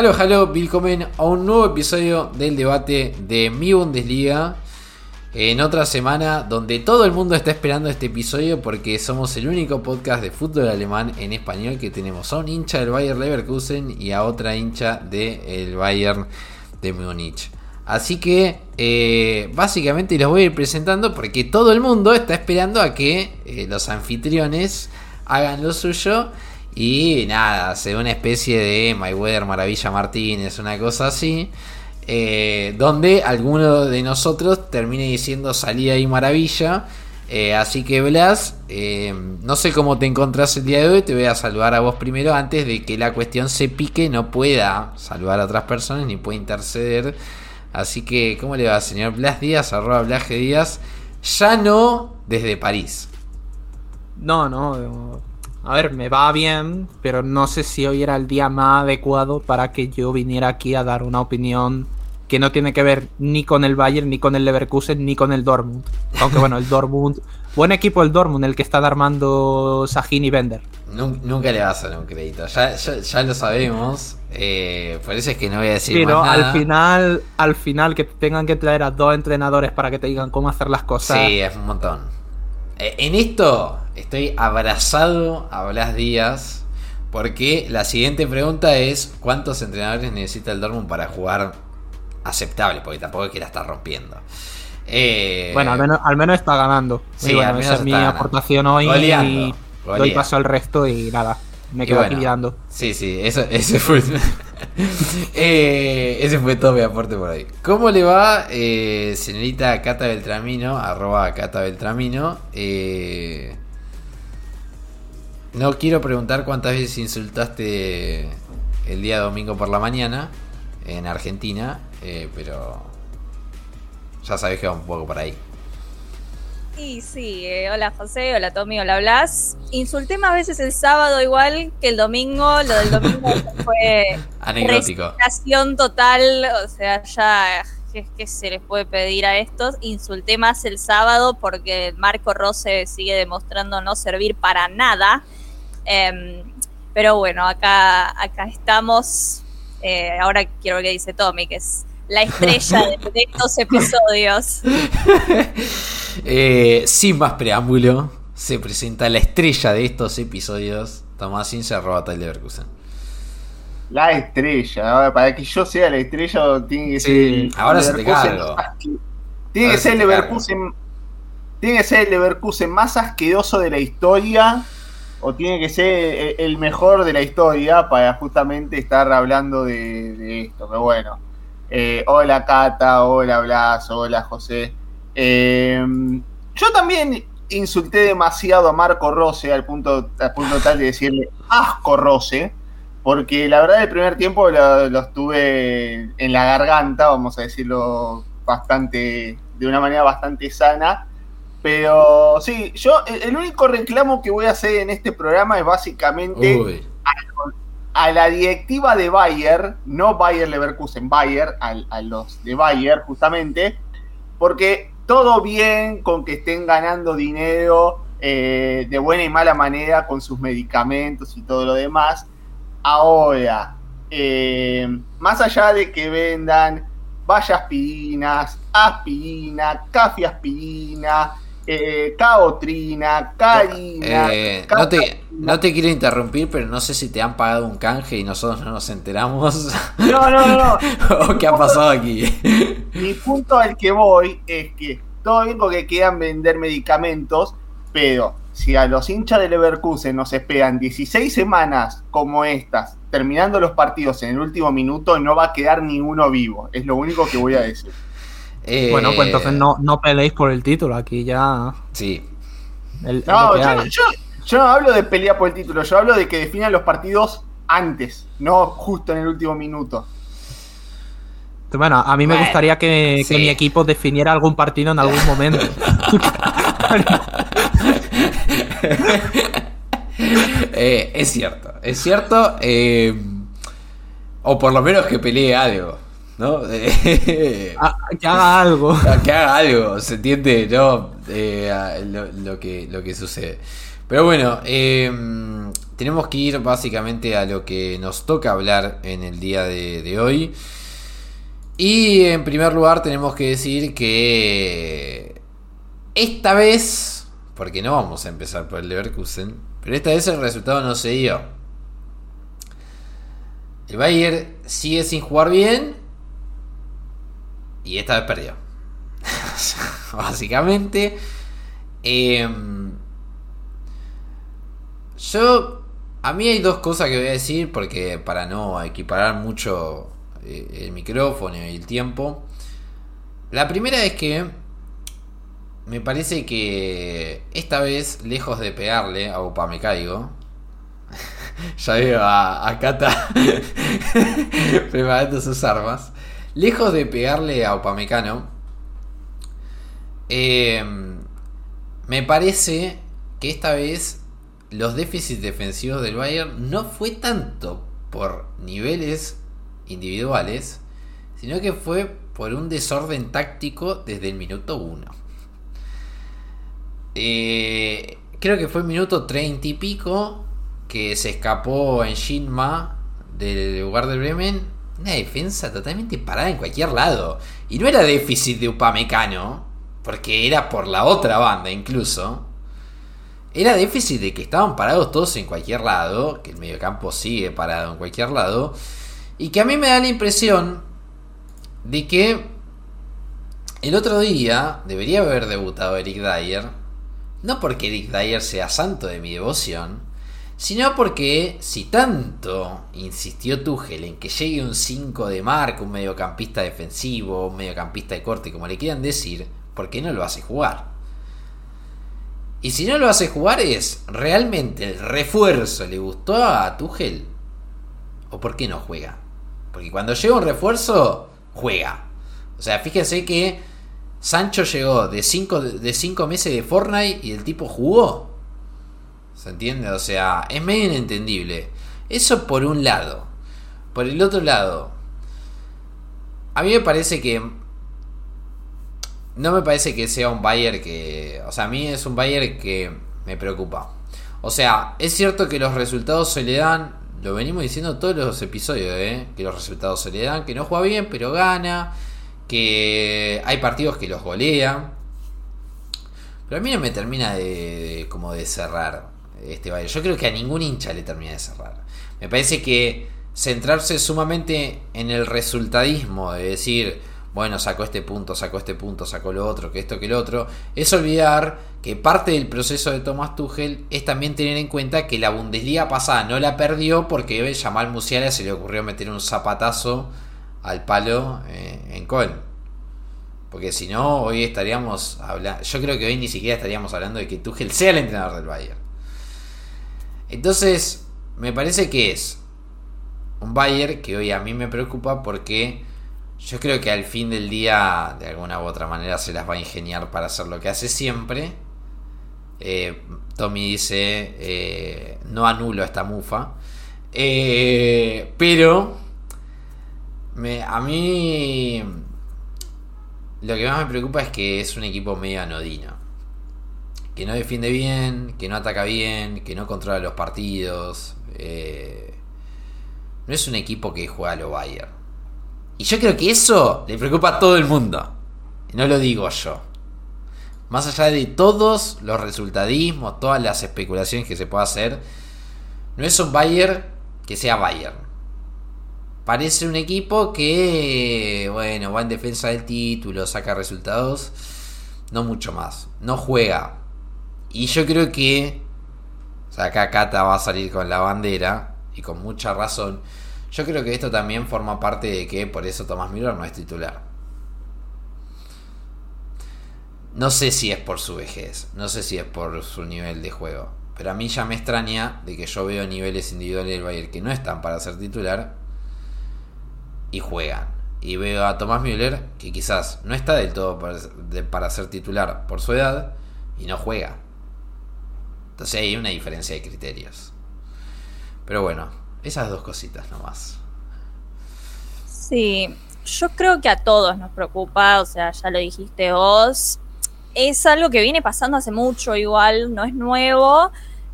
Halo, halo, willkommen a un nuevo episodio del debate de mi Bundesliga. En otra semana donde todo el mundo está esperando este episodio porque somos el único podcast de fútbol alemán en español que tenemos a un hincha del Bayern Leverkusen y a otra hincha del Bayern de Múnich. Así que eh, básicamente los voy a ir presentando porque todo el mundo está esperando a que eh, los anfitriones hagan lo suyo. Y nada, hace una especie de Mayweather Maravilla Martínez, una cosa así. Eh, donde alguno de nosotros termine diciendo salida y maravilla. Eh, así que Blas, eh, no sé cómo te encontrás el día de hoy, te voy a saludar a vos primero antes de que la cuestión se pique, no pueda saludar a otras personas ni pueda interceder. Así que, ¿cómo le va, señor Blas Díaz? Arroba Blas Díaz. Ya no desde París. No, no, a ver, me va bien, pero no sé si hoy era el día más adecuado para que yo viniera aquí a dar una opinión que no tiene que ver ni con el Bayern, ni con el Leverkusen, ni con el Dortmund. Aunque bueno, el Dortmund, buen equipo el Dortmund, el que está armando Sahin y Bender. Nunca le vas a dar un crédito, ya, ya, lo sabemos. Eh, por eso es que no voy a decir Pero más al final, al final que tengan que traer a dos entrenadores para que te digan cómo hacer las cosas. Sí, es un montón. Eh, en esto estoy abrazado a Blas Díaz. Porque la siguiente pregunta es: ¿cuántos entrenadores necesita el Dortmund para jugar aceptable? Porque tampoco es que la está rompiendo. Eh, bueno, al menos, está ganando. Sí, esa es mi aportación hoy. y doy paso al resto y nada. Me quedo aquí mirando. Sí, sí, eso, ese fue. Eh, ese fue todo mi aporte por ahí. ¿Cómo le va, eh, señorita Cata Beltramino? Arroba Cata Beltramino. Eh, no quiero preguntar cuántas veces insultaste el día domingo por la mañana en Argentina, pero ya sabes que va un poco por ahí. Sí, sí. Eh, hola José, hola Tommy, hola Blas. Insulté más veces el sábado igual que el domingo. Lo del domingo fue anecdótico. total. O sea, ya ¿qué, se les puede pedir a estos? Insulté más el sábado porque Marco Rose sigue demostrando no servir para nada. Em, pero bueno, acá, acá estamos. Eh, ahora quiero ver qué dice Tommy, que es la estrella de, estos episodios. Eh, sin más preámbulo, se presenta la estrella de estos episodios, Tomás Ince, arroba Leverkusen. La estrella, para que yo sea la estrella tiene que ser. ahora se te cargo. Tiene que ser el Leverkusen. Tiene que ser el Leverkusen más asqueroso de la historia. O tiene que ser el mejor de la historia para justamente estar hablando de, de esto. Pero bueno. Eh, hola Cata, hola Blas, hola José. Eh, yo también insulté demasiado a Marco Rose al punto, al punto tal de decirle asco Rose, porque la verdad el primer tiempo lo, estuve en la garganta, vamos a decirlo bastante, de una manera bastante sana. Pero sí, yo el único reclamo que voy a hacer en este programa es básicamente a la directiva de Bayer, no Bayer Leverkusen, Bayer, a, los de Bayer justamente, porque todo bien con que estén ganando dinero eh, de buena y mala manera con sus medicamentos y todo lo demás. Ahora, eh, más allá de que vendan vaya aspirinas, aspirina, café aspirina, eh, Caotrina, Karina. Eh, no, te, quiero interrumpir, pero no sé si te han pagado un canje y nosotros no nos enteramos. No, no, no. o qué ha pasado aquí. Mi punto al que voy es que todo bien porque quieran vender medicamentos, pero si a los hinchas de Leverkusen nos esperan 16 semanas como estas, terminando los partidos en el último minuto, no va a quedar ninguno vivo. Es lo único que voy a decir bueno, pues entonces no, no peleéis por el título, aquí ya. Sí. no, yo, no hablo de pelear por el título, yo hablo de que definan los partidos antes, no justo en el último minuto. Bueno, a mí me gustaría que, mi equipo definiera algún partido en algún momento. Eh, es cierto, es cierto. Eh, o por lo menos que pelee algo. ¿No? Ah, que haga algo. Que haga algo, se entiende, ¿no? Eh, lo, que, lo que sucede. Pero bueno, em, tenemos que ir básicamente a lo que nos toca hablar en el día de, hoy. Y en primer lugar tenemos que decir que esta vez, porque no vamos a empezar por el Leverkusen, pero esta vez el resultado no se dio. El Bayern sigue sin jugar bien y esta vez perdió. Básicamente. Em, yo. A mí hay dos cosas que voy a decir porque para no equiparar mucho eh, el micrófono y el tiempo. La primera es que me parece que esta vez, lejos de pegarle a Opa me caigo. ya veo a, a Kata preparando sus armas. Lejos de pegarle a Upamecano, eh, me parece que esta vez los déficits defensivos del Bayern no fue tanto por niveles individuales, sino que fue por un desorden táctico desde el minuto 1. Eh, creo que fue el minuto 30 y pico que se escapó en Shinma del lugar de Bremen una defensa totalmente parada en cualquier lado. Y no era déficit de Upamecano, porque era por la otra banda incluso. Era déficit de que estaban parados todos en cualquier lado, que el mediocampo sigue parado en cualquier lado. Y que a mí me da la impresión de que el otro día debería haber debutado Eric Dyer. No porque Eric Dyer sea santo de mi devoción, sino porque si tanto insistió Tuchel en que llegue un 5 de marca, un mediocampista defensivo, un mediocampista de corte, como le quieran decir, ¿por qué no lo hace jugar? Y si no lo hace jugar es, ¿realmente el refuerzo le gustó a Tuchel? ¿O por qué no juega? Porque cuando llega un refuerzo, juega. O sea, fíjense que Sancho llegó de 5 de cinco meses de Fortnite y el tipo jugó. ¿Se entiende? O sea, es medio inentendible. Eso por un lado. Por el otro lado, a mí me parece que. No me parece que sea un Bayer que. O sea, a mí es un Bayer que me preocupa. O sea, es cierto que los resultados se le dan. Lo venimos diciendo todos los episodios, ¿eh? Que los resultados se le dan, que no juega bien, pero gana. Que hay partidos que los golea. Pero a mí no me termina de como de cerrar este Yo creo que a ningún hincha le termina de cerrar. Me parece que centrarse sumamente en el resultadismo, de decir, bueno, sacó este punto, sacó este punto, sacó lo otro, que esto, que lo otro, es olvidar que parte del proceso de Thomas Tuchel es también tener en cuenta que la Bundesliga pasada no la perdió porque Jamal Musiala se le ocurrió meter un zapatazo al palo eh, en Köln. Porque si no, hoy estaríamos hablando. Yo creo que hoy ni siquiera estaríamos hablando de que Tuchel sea el entrenador del Bayern. Entonces, me parece que es un Bayer que hoy a mí me preocupa porque yo creo que al fin del día, de alguna u otra manera, se las va a ingeniar para hacer lo que hace siempre. Eh, Tommy dice, eh, no anulo esta mufa. Eh, pero a mí lo que más me preocupa es que es un equipo medio anodino que no defiende bien, que no ataca bien, que no controla los partidos. Eh, no es un equipo que juega a lo Bayern. Y yo creo que eso le preocupa a todo el mundo. No lo digo yo. Más allá de todos los resultadismos, todas las especulaciones que se pueda hacer, no es un Bayern que sea Bayern. Parece un equipo que, bueno, va en defensa del título, saca resultados, no mucho más. No juega y yo creo que. O sea, acá Kata va a salir con la bandera. Y con mucha razón. Yo creo que esto también forma parte de que por eso Tomás Müller no es titular. No sé si es por su vejez, no sé si es por su nivel de juego. Pero a mí ya me extraña de que yo veo niveles individuales del Bayern que no están para ser titular y juegan. Y veo a Tomás Müller que quizás no está del todo para ser titular por su edad y no juega. Entonces hay una diferencia de criterios. Pero bueno, esas dos cositas nomás. Sí, yo creo que a todos nos preocupa, o sea, ya lo dijiste vos. Es algo que viene pasando hace mucho igual, no es nuevo.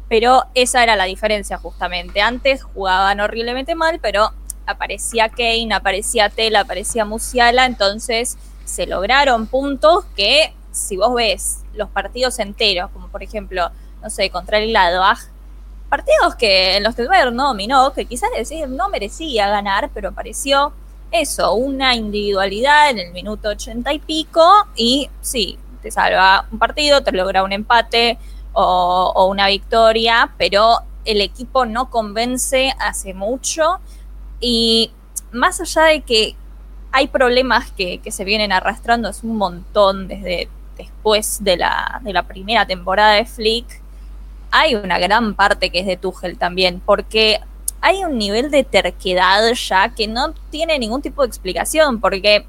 Pero esa era la diferencia justamente. Antes jugaban horriblemente mal, pero aparecía Kane, aparecía Tela, aparecía Musiala, entonces se lograron puntos que si vos ves los partidos enteros, como por ejemplo, no sé, contra el Gladbach, partidos que en los que no dominó, que quizás decir no merecía ganar, pero apareció eso, una individualidad en el minuto ochenta y pico y sí, te salva un partido, te logra un empate o, una victoria, pero el equipo no convence hace mucho. Y más allá de que hay problemas que, que se vienen arrastrando, es un montón desde después de la, de la primera temporada de Flick, hay una gran parte que es de Tuchel también, porque hay un nivel de terquedad ya que no tiene ningún tipo de explicación, porque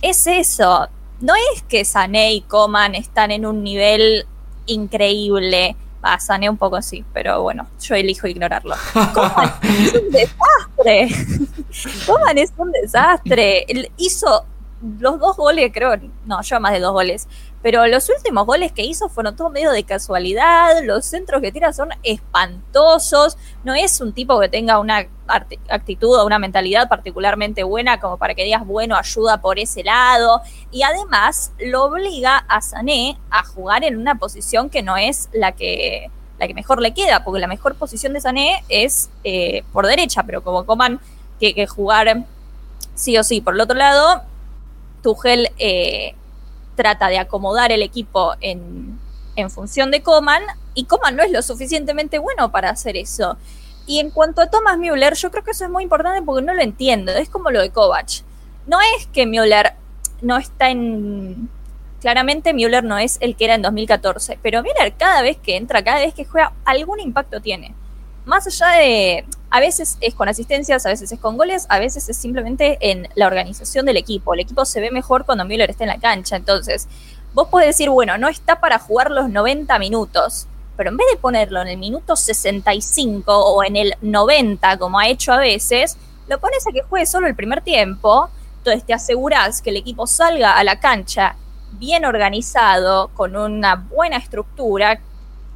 es eso, no es que Sané y Coman están en un nivel increíble, va, Sané un poco sí, pero bueno, yo elijo ignorarlo. Coman es un desastre, Coman es un desastre, Él hizo los dos goles, creo, no, yo más de dos goles, pero los últimos goles que hizo fueron todo medio de casualidad, los centros que tira son espantosos, no es un tipo que tenga una actitud o una mentalidad particularmente buena como para que digas, bueno, ayuda por ese lado, y además lo obliga a Sané a jugar en una posición que no es la que, la que mejor le queda, porque la mejor posición de Sané es eh, por derecha, pero como Coman que, jugar sí o sí. Por el otro lado, Tuchel eh, trata de acomodar el equipo en, función de Coman y Coman no es lo suficientemente bueno para hacer eso. Y en cuanto a Thomas Müller, yo creo que eso es muy importante porque no lo entiendo. Es como lo de Kovac. No es que Müller no está en. Claramente Müller no es el que era en 2014, pero Müller cada vez que entra, cada vez que juega, algún impacto tiene más allá de, a veces es con asistencias, a veces es con goles, a veces es simplemente en la organización del equipo. El equipo se ve mejor cuando Müller está en la cancha. Entonces, vos podés decir, bueno, no está para jugar los 90 minutos, pero en vez de ponerlo en el minuto 65 o en el 90, como ha hecho a veces, lo pones a que juegue solo el primer tiempo. Entonces te asegurás que el equipo salga a la cancha bien organizado, con una buena estructura,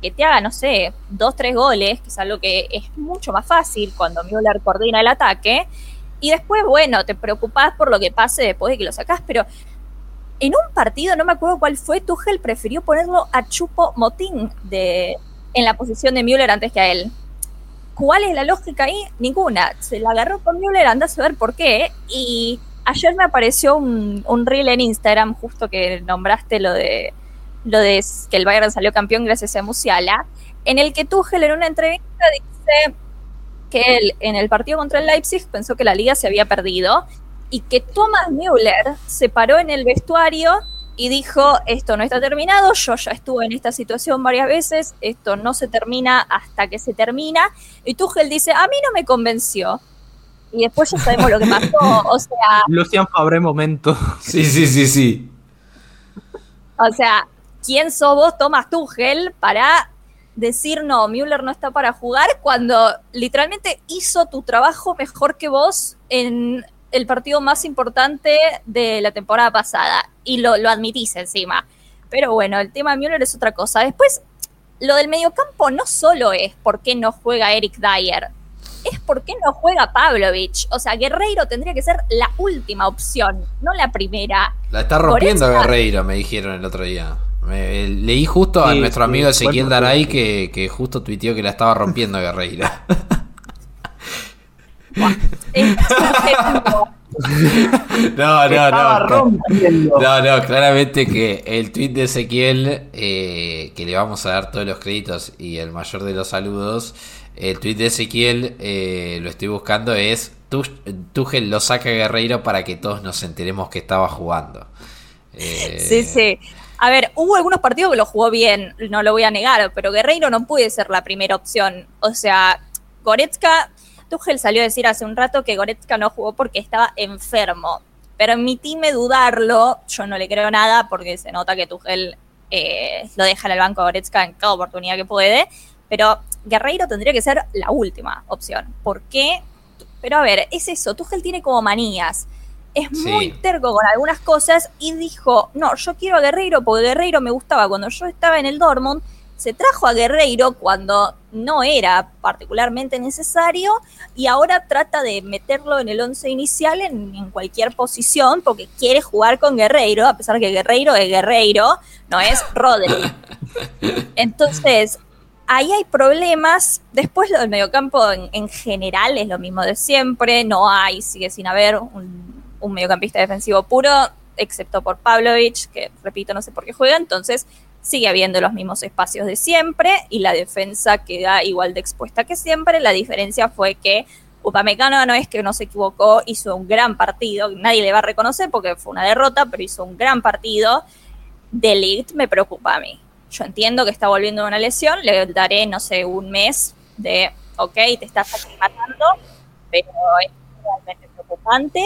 que te haga, no sé, dos, tres goles, que es algo que es mucho más fácil cuando Müller coordina el ataque. Y después, bueno, te preocupás por lo que pase después de que lo sacás, pero en un partido, no me acuerdo cuál fue, Tuchel prefirió ponerlo a Chupo Motín de, en la posición de Müller antes que a él. ¿Cuál es la lógica ahí? Ninguna. Se la agarró con Müller, anda a saber por qué. Y ayer me apareció un, un reel en Instagram, justo que nombraste lo de lo de que el Bayern salió campeón gracias a Musiala, en el que Tuchel en una entrevista dice que él en el partido contra el Leipzig pensó que la liga se había perdido y que Thomas Müller se paró en el vestuario y dijo, esto no está terminado, yo ya estuve en esta situación varias veces, esto no se termina hasta que se termina. Y Tuchel dice, a mí no me convenció. Y después ya sabemos lo que pasó, o sea... Lucian Fabre momento. Sí, sí, sí, sí. O sea, ¿quién sos vos, Thomas Tuchel, para decir no, Müller no está para jugar cuando literalmente hizo tu trabajo mejor que vos en el partido más importante de la temporada pasada y lo, lo admitís encima. Pero bueno, el tema de Müller es otra cosa. Después, lo del mediocampo no solo es por qué no juega Eric Dyer, es por qué no juega Pavlovich. O sea, Guerreiro tendría que ser la última opción, no la primera. La está rompiendo Guerreiro, me dijeron el otro día leí justo a nuestro amigo Ezequiel Daray que, justo tuiteó que la estaba rompiendo Guerreira. no, no, no. No, no, claramente que el tweet de Ezequiel, eh, que le vamos a dar todos los créditos y el mayor de los saludos, el tweet de Ezequiel, eh, lo estoy buscando, es Tuchel lo saca Guerreiro para que todos nos enteremos que estaba jugando. sí, sí. A ver, hubo algunos partidos que lo jugó bien, no lo voy a negar, pero Guerreiro no puede ser la primera opción. O sea, Goretzka, Tuchel salió a decir hace un rato que Goretzka no jugó porque estaba enfermo. Permitíme dudarlo, yo no le creo nada porque se nota que Tuchel eh, lo deja en el banco a Goretzka en cada oportunidad que puede. Pero Guerreiro tendría que ser la última opción. ¿Por qué? Pero a ver, es eso, Tuchel tiene como manías es muy terco con algunas cosas y dijo, no, yo quiero a Guerreiro porque Guerreiro me gustaba cuando yo estaba en el Dortmund, se trajo a Guerreiro cuando no era particularmente necesario y ahora trata de meterlo en el once inicial en, en, cualquier posición porque quiere jugar con Guerreiro, a pesar que Guerreiro es Guerreiro, no es Rodri. Entonces, ahí hay problemas. Después lo del mediocampo en, en general es lo mismo de siempre, no hay, sigue sin haber un, un mediocampista defensivo puro, excepto por Pavlovich, que repito, no sé por qué juega, entonces sigue habiendo los mismos espacios de siempre y la defensa queda igual de expuesta que siempre. La diferencia fue que Upamecano no es que no se equivocó, hizo un gran partido, nadie le va a reconocer porque fue una derrota, pero hizo un gran partido. Delict me preocupa a mí. Yo entiendo que está volviendo de una lesión, le daré, no sé, un mes de, ok, te estás matando, pero es realmente preocupante.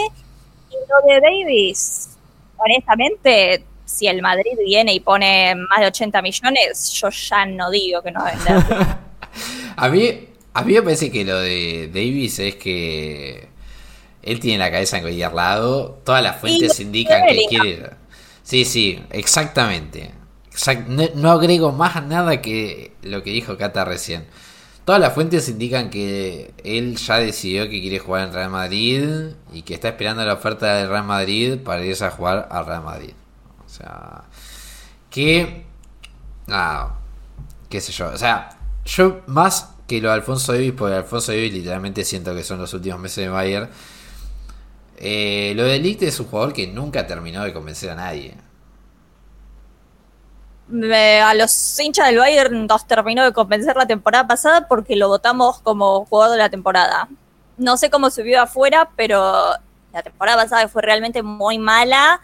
Y lo de Davis, honestamente, si el Madrid viene y pone más de 80 millones, yo ya no digo que no va a vender. a mí, a mí me parece que lo de Davis es que él tiene la cabeza en cualquier lado. Todas las fuentes indican que quiere. Sí, sí, exactamente. Exact... No, no, agrego más nada que lo que dijo Cata recién. Todas las fuentes indican que él ya decidió que quiere jugar en Real Madrid y que está esperando la oferta del Real Madrid para irse a jugar al Real Madrid. O sea, que. Nada, qué sé yo. O sea, yo más que lo de Alfonso Davis, porque Alfonso Davis literalmente siento que son los últimos meses de Bayern. Eh, lo de Ligt es un jugador que nunca terminó de convencer a nadie. Me, a los hinchas del Bayern nos terminó de convencer la temporada pasada porque lo votamos como jugador de la temporada. No sé cómo subió afuera, pero la temporada pasada fue realmente muy mala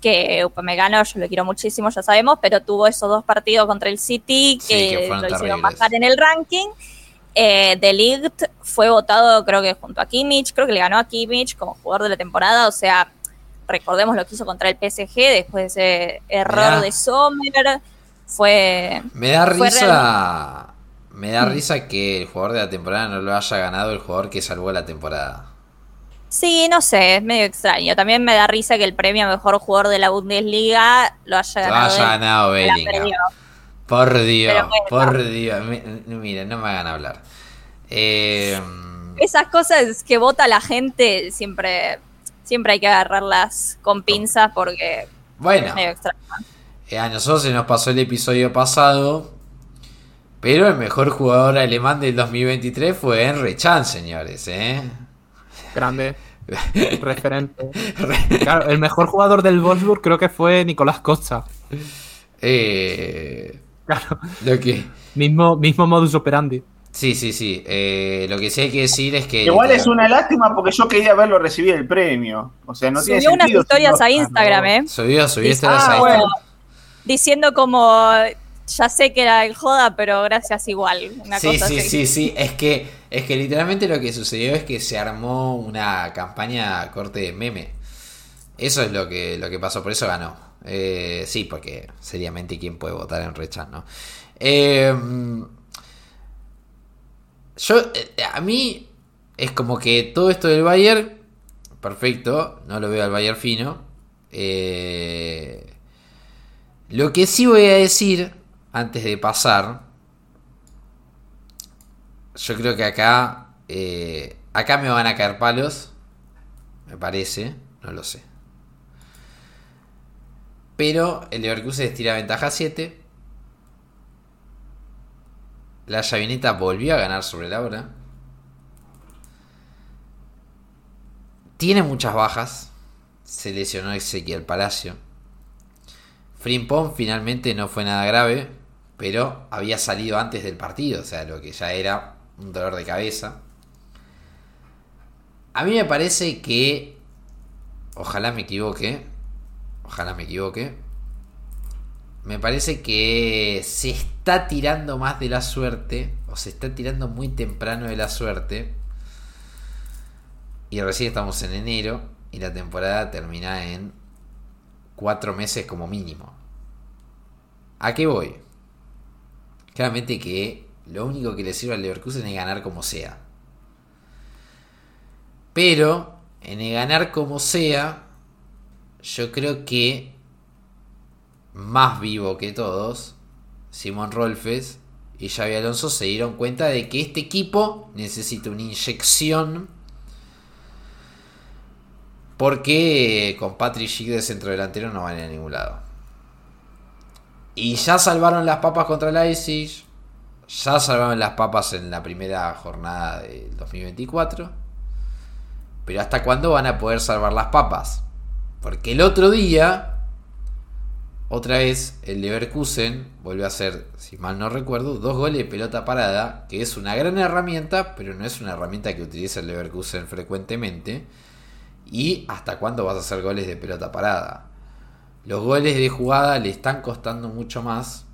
que Upamecano yo lo quiero muchísimo, ya sabemos, pero tuvo esos dos partidos contra el City que, Sí, que fueron lo hicieron terribles. bajar en el ranking. Eh, De Ligt fue votado, creo que junto a Kimmich, creo que le ganó a Kimmich como jugador de la temporada, o sea, recordemos lo que hizo contra el PSG después de ese error Mirá. de Sommer, fue... Me da Fue risa. Me da Mm. risa que el jugador de la temporada no lo haya ganado el jugador que salvó la temporada. Sí, no sé, es medio extraño. También me da risa que el premio a mejor jugador de la Bundesliga lo haya Lo ganado. haya él, ganado Bellingham. Por Dios, bueno. por Dios. Mi- Miren, no me hagan hablar. Eh, Esas cosas que vota la gente siempre, siempre hay que agarrarlas con pinzas porque bueno, es medio extraño. eh, a nosotros se nos pasó el episodio pasado. Pero el mejor jugador alemán del 2023 fue Henry Chan, señores. ¿eh? Grande. Referente. Claro, el mejor jugador del Wolfsburg creo que fue Nicolás Costa. Eh, Claro. lo que. Mismo, mismo modus operandi. Sí, sí, sí. Eh, lo que sí hay que decir es que. Igual es una lástima porque yo quería verlo recibir el premio. O sea, no tiene Subió unas sentido. historias a Instagram, ¿eh? Subió, subió historias Ah, a bueno. Instagram. Diciendo como, ya sé que era el joda, pero gracias igual. Una Sí, cosa sí, así. sí, sí. Es que, es que literalmente lo que sucedió es que se armó una campaña corte de meme. Eso es lo que, lo que pasó, por eso ganó. Eh, sí, porque seriamente quién puede votar en Rechan, ¿no? Eh, yo, eh, a mí es como que todo esto del Bayern, perfecto, no lo veo al Bayern fino. Eh, lo que sí voy a decir, antes de pasar, yo creo que acá, eh, acá me van a caer palos, me parece, no lo sé. Pero el Leverkusen estira ventaja 7. La llavineta volvió a ganar sobre la hora. Tiene muchas bajas. Se lesionó Ezequiel Palacio. Frimpong finalmente no fue nada grave, pero había salido antes del partido, o sea, lo que ya era un dolor de cabeza. A mí me parece que, ojalá me equivoque, ojalá me equivoque, me parece que se está tirando más de la suerte, o se está tirando muy temprano de la suerte, y recién estamos en enero, y la temporada termina en cuatro meses como mínimo. ¿A qué voy? Claramente que lo único que le sirve al Leverkusen es ganar como sea. Pero en el ganar como sea, yo creo que más vivo que todos, Simon Rolfes y Xavi Alonso se dieron cuenta de que este equipo necesita una inyección porque con Patrick Schick de centro delantero no van a, ningún lado. Y ya salvaron las papas contra Leipzig. Ya salvaron las papas en la primera jornada del 2024. Pero ¿hasta cuándo van a poder salvar las papas? Porque el otro día, otra vez, el Leverkusen volvió a hacer, si mal no recuerdo, dos goles de pelota parada, que es una gran herramienta, pero no es una herramienta que utiliza el Leverkusen frecuentemente. ¿Y hasta cuándo vas a hacer goles de pelota parada? Los goles de jugada le están costando mucho más.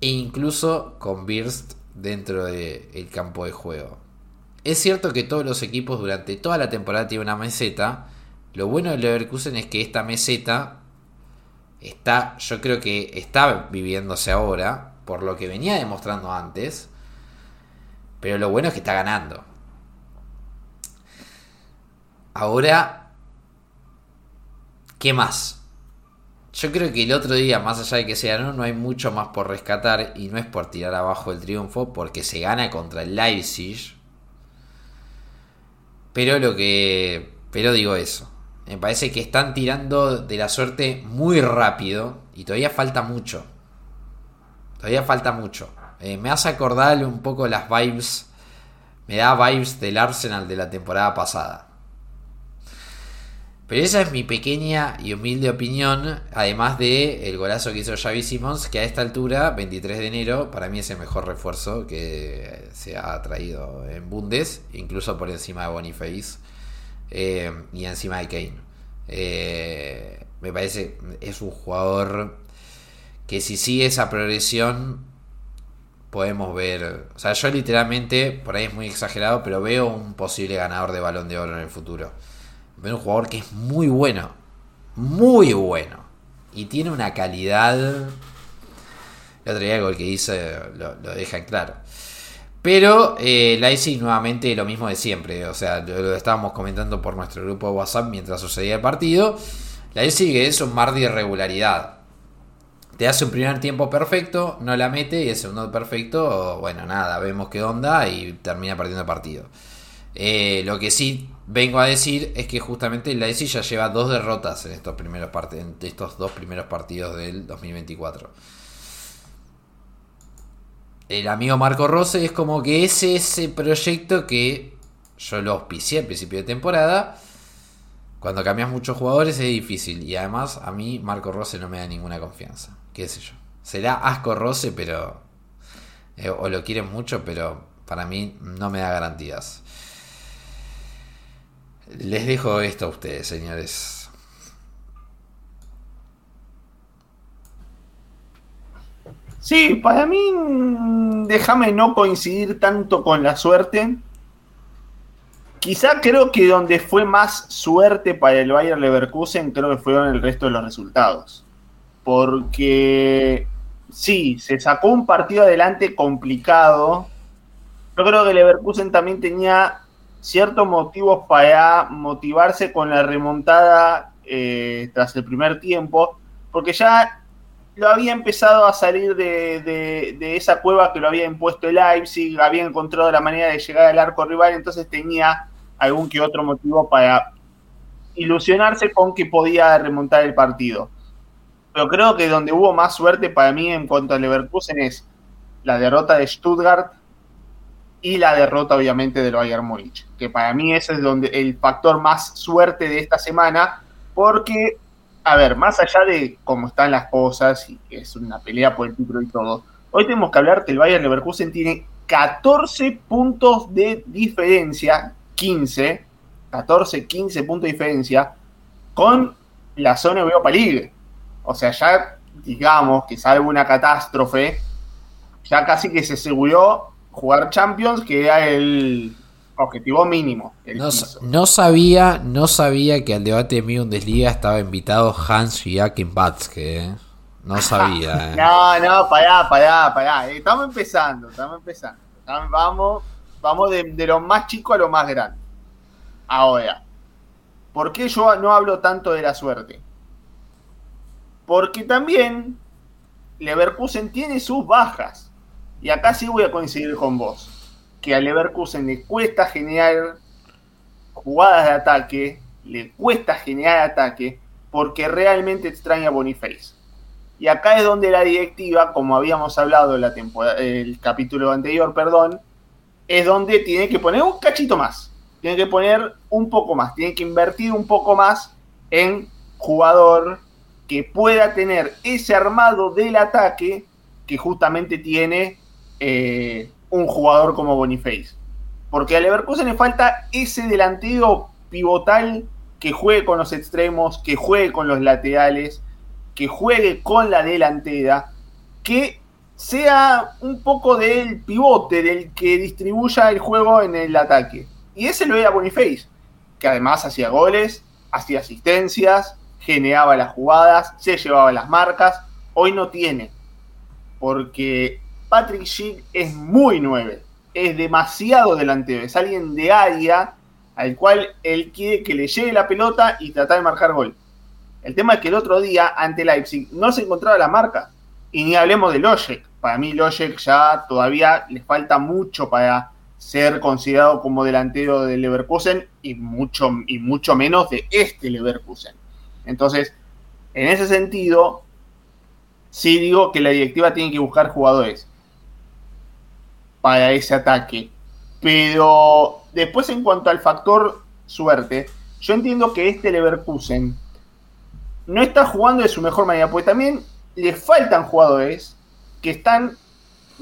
E incluso con Birst dentro del campo de juego. Es cierto que todos los equipos durante toda la temporada tienen una meseta. Lo bueno de Leverkusen es que esta meseta está, yo creo que está viviéndose ahora, por lo que venía demostrando antes. Pero lo bueno es que está ganando. Ahora, ¿qué más? Yo creo que el otro día, más allá de que se ganó, no hay mucho más por rescatar y no es por tirar abajo el triunfo, porque se gana contra el Leipzig. Pero lo que. Pero digo eso. Me parece que están tirando de la suerte muy rápido y todavía falta mucho. Todavía falta mucho. Eh, me hace acordar un poco las vibes. Me da vibes del Arsenal de la temporada pasada. Pero esa es mi pequeña y humilde opinión, además de el golazo que hizo Xavi Simons, que a esta altura, 23 de enero, para mí es el mejor refuerzo que se ha traído en Bundes, incluso por encima de Boniface eh, y encima de Kane. Eh, me parece es un jugador que si sigue esa progresión podemos ver, o sea, yo literalmente, por ahí es muy exagerado, pero veo un posible ganador de balón de oro en el futuro. Veo un jugador que es muy bueno. Muy bueno. Y tiene una calidad. El otro día el que dice lo, deja en claro. Pero eh, Leipzig nuevamente lo mismo de siempre. O sea, lo, estábamos comentando por nuestro grupo de WhatsApp mientras sucedía el partido. Leipzig es un mar de irregularidad. Te hace un primer tiempo perfecto, no la mete y el segundo perfecto, bueno, nada, vemos qué onda y termina perdiendo el partido. Eh, lo que sí vengo a decir es que justamente la ESI ya lleva dos derrotas en estos, primeros en estos dos primeros partidos del 2024. El amigo Marco Rose es como que es ese proyecto que yo lo auspicié al principio de temporada. Cuando cambias muchos jugadores es difícil. Y además a mí Marco Rose no me da ninguna confianza. ¿Qué sé yo? Será asco Rose, pero... Eh, o lo quieren mucho, pero para mí no me da garantías. Les dejo esto a ustedes, señores. Sí, para mí, mm, déjame no coincidir tanto con la suerte. Quizá creo que donde fue más suerte para el Bayer Leverkusen, creo que fueron el resto de los resultados. Porque sí, se sacó un partido adelante complicado. Yo creo que Leverkusen también tenía ciertos motivos para motivarse con la remontada eh, tras el primer tiempo, porque ya lo había empezado a salir de, esa cueva que lo había impuesto el Leipzig, había encontrado la manera de llegar al arco rival, entonces tenía algún que otro motivo para ilusionarse con que podía remontar el partido. Pero creo que donde hubo más suerte para mí en cuanto a Leverkusen es la derrota de Stuttgart y la derrota obviamente del Bayern Múnich, que para mí ese es donde el factor más suerte de esta semana, porque, a ver, más allá de cómo están las cosas y que es una pelea por el título y todo, hoy tenemos que hablar que el Bayern Leverkusen tiene 14 puntos de diferencia, 15, 14, 15 puntos de diferencia con la zona Europa League. O sea, ya digamos que salvo una catástrofe, ya casi que se aseguró jugar Champions, que era el objetivo mínimo. no, sabía, no sabía que al debate de Bundesliga estaba invitado Hans Joachim Batzke. ¿eh? No sabía. ¿eh? no, no, pará, pará, pará. Estamos empezando, estamos empezando. Vamos, vamos de, de lo más chico a lo más grande. Ahora, ¿por qué yo no hablo tanto de la suerte? Porque también Leverkusen tiene sus bajas Y acá sí voy a coincidir con vos, que a Leverkusen le cuesta generar jugadas de ataque, le cuesta generar ataque, porque realmente extraña a Boniface. Y acá es donde la directiva, como habíamos hablado en la temporada, el capítulo anterior, perdón, es donde tiene que poner un cachito más. Tiene que poner un poco más. Tiene que invertir un poco más en jugador que pueda tener ese armado del ataque que justamente tiene eh, un jugador como Boniface. Porque a Leverkusen le falta ese delantero pivotal que juegue con los extremos, que juegue con los laterales, que juegue con la delantera, que sea un poco del pivote, del que distribuya el juego en el ataque. Y ese lo era Boniface, que además hacía goles, hacía asistencias, generaba las jugadas, se llevaba las marcas. Hoy no tiene, porque Patrick Schick es muy nueve, es demasiado delantero, es alguien de área al cual él quiere que le llegue la pelota y tratar de marcar gol. El tema es que el otro día, ante Leipzig, no se encontraba la marca. Y ni hablemos de Lojek. Para mí, Lojek ya todavía le falta mucho para ser considerado como delantero del Leverkusen y mucho, y mucho menos de este Leverkusen. Entonces, en ese sentido, sí digo que la directiva tiene que buscar jugadores para ese ataque. Pero después, en cuanto al factor suerte, yo entiendo que este Leverkusen no está jugando de su mejor manera, porque también le faltan jugadores que están,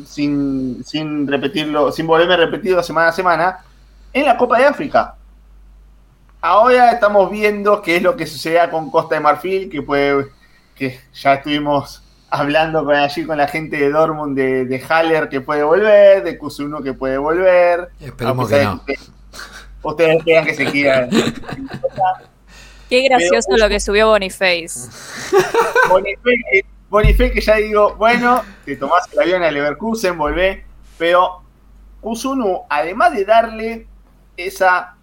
sin, sin repetirlo, sin volverme a repetirlo semana a semana, en la Copa de África. Ahora estamos viendo qué es lo que sucede con Costa de Marfil, que puede, que ya estuvimos hablando con allí con la gente de Dortmund de, de Haller que puede volver, de Kusunu que puede volver. Esperemos que no. Ustedes esperan que se quieran. Qué gracioso lo que subió Boniface. Boniface, Boniface que ya digo, bueno, te tomás el avión a Leverkusen, volvé, pero Kusunu, además de darle esa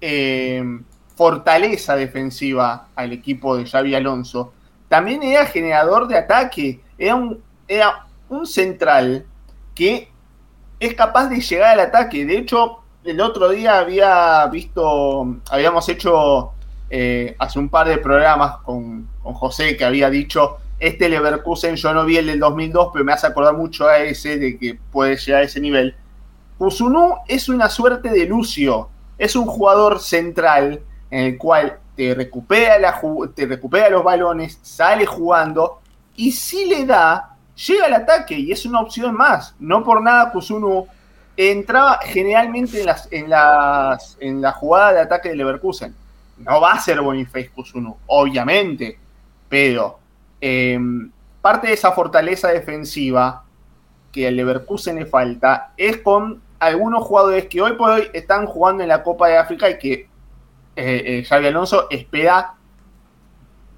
eh, fortaleza defensiva al equipo de Xavi Alonso, también era generador de ataque, era un, central que es capaz de llegar al ataque. De hecho, el otro día había visto, habíamos hecho eh, hace un par de programas con, José que había dicho, este Leverkusen yo no vi el del 2002, pero me hace acordar mucho a ese de que puede llegar a ese nivel. Kusunu es una suerte de Lucio, es un jugador central en el cual te recupera, te recupera los balones, sale jugando y si le da, llega al ataque y es una opción más. No por nada Kusunu entraba generalmente en, las, en, las, en la jugada de ataque de Leverkusen no va a ser Boniface Kusunu, obviamente, pero eh, parte de esa fortaleza defensiva que al Leverkusen le falta es con algunos jugadores que hoy por hoy están jugando en la Copa de África y que eh, Xavi Alonso espera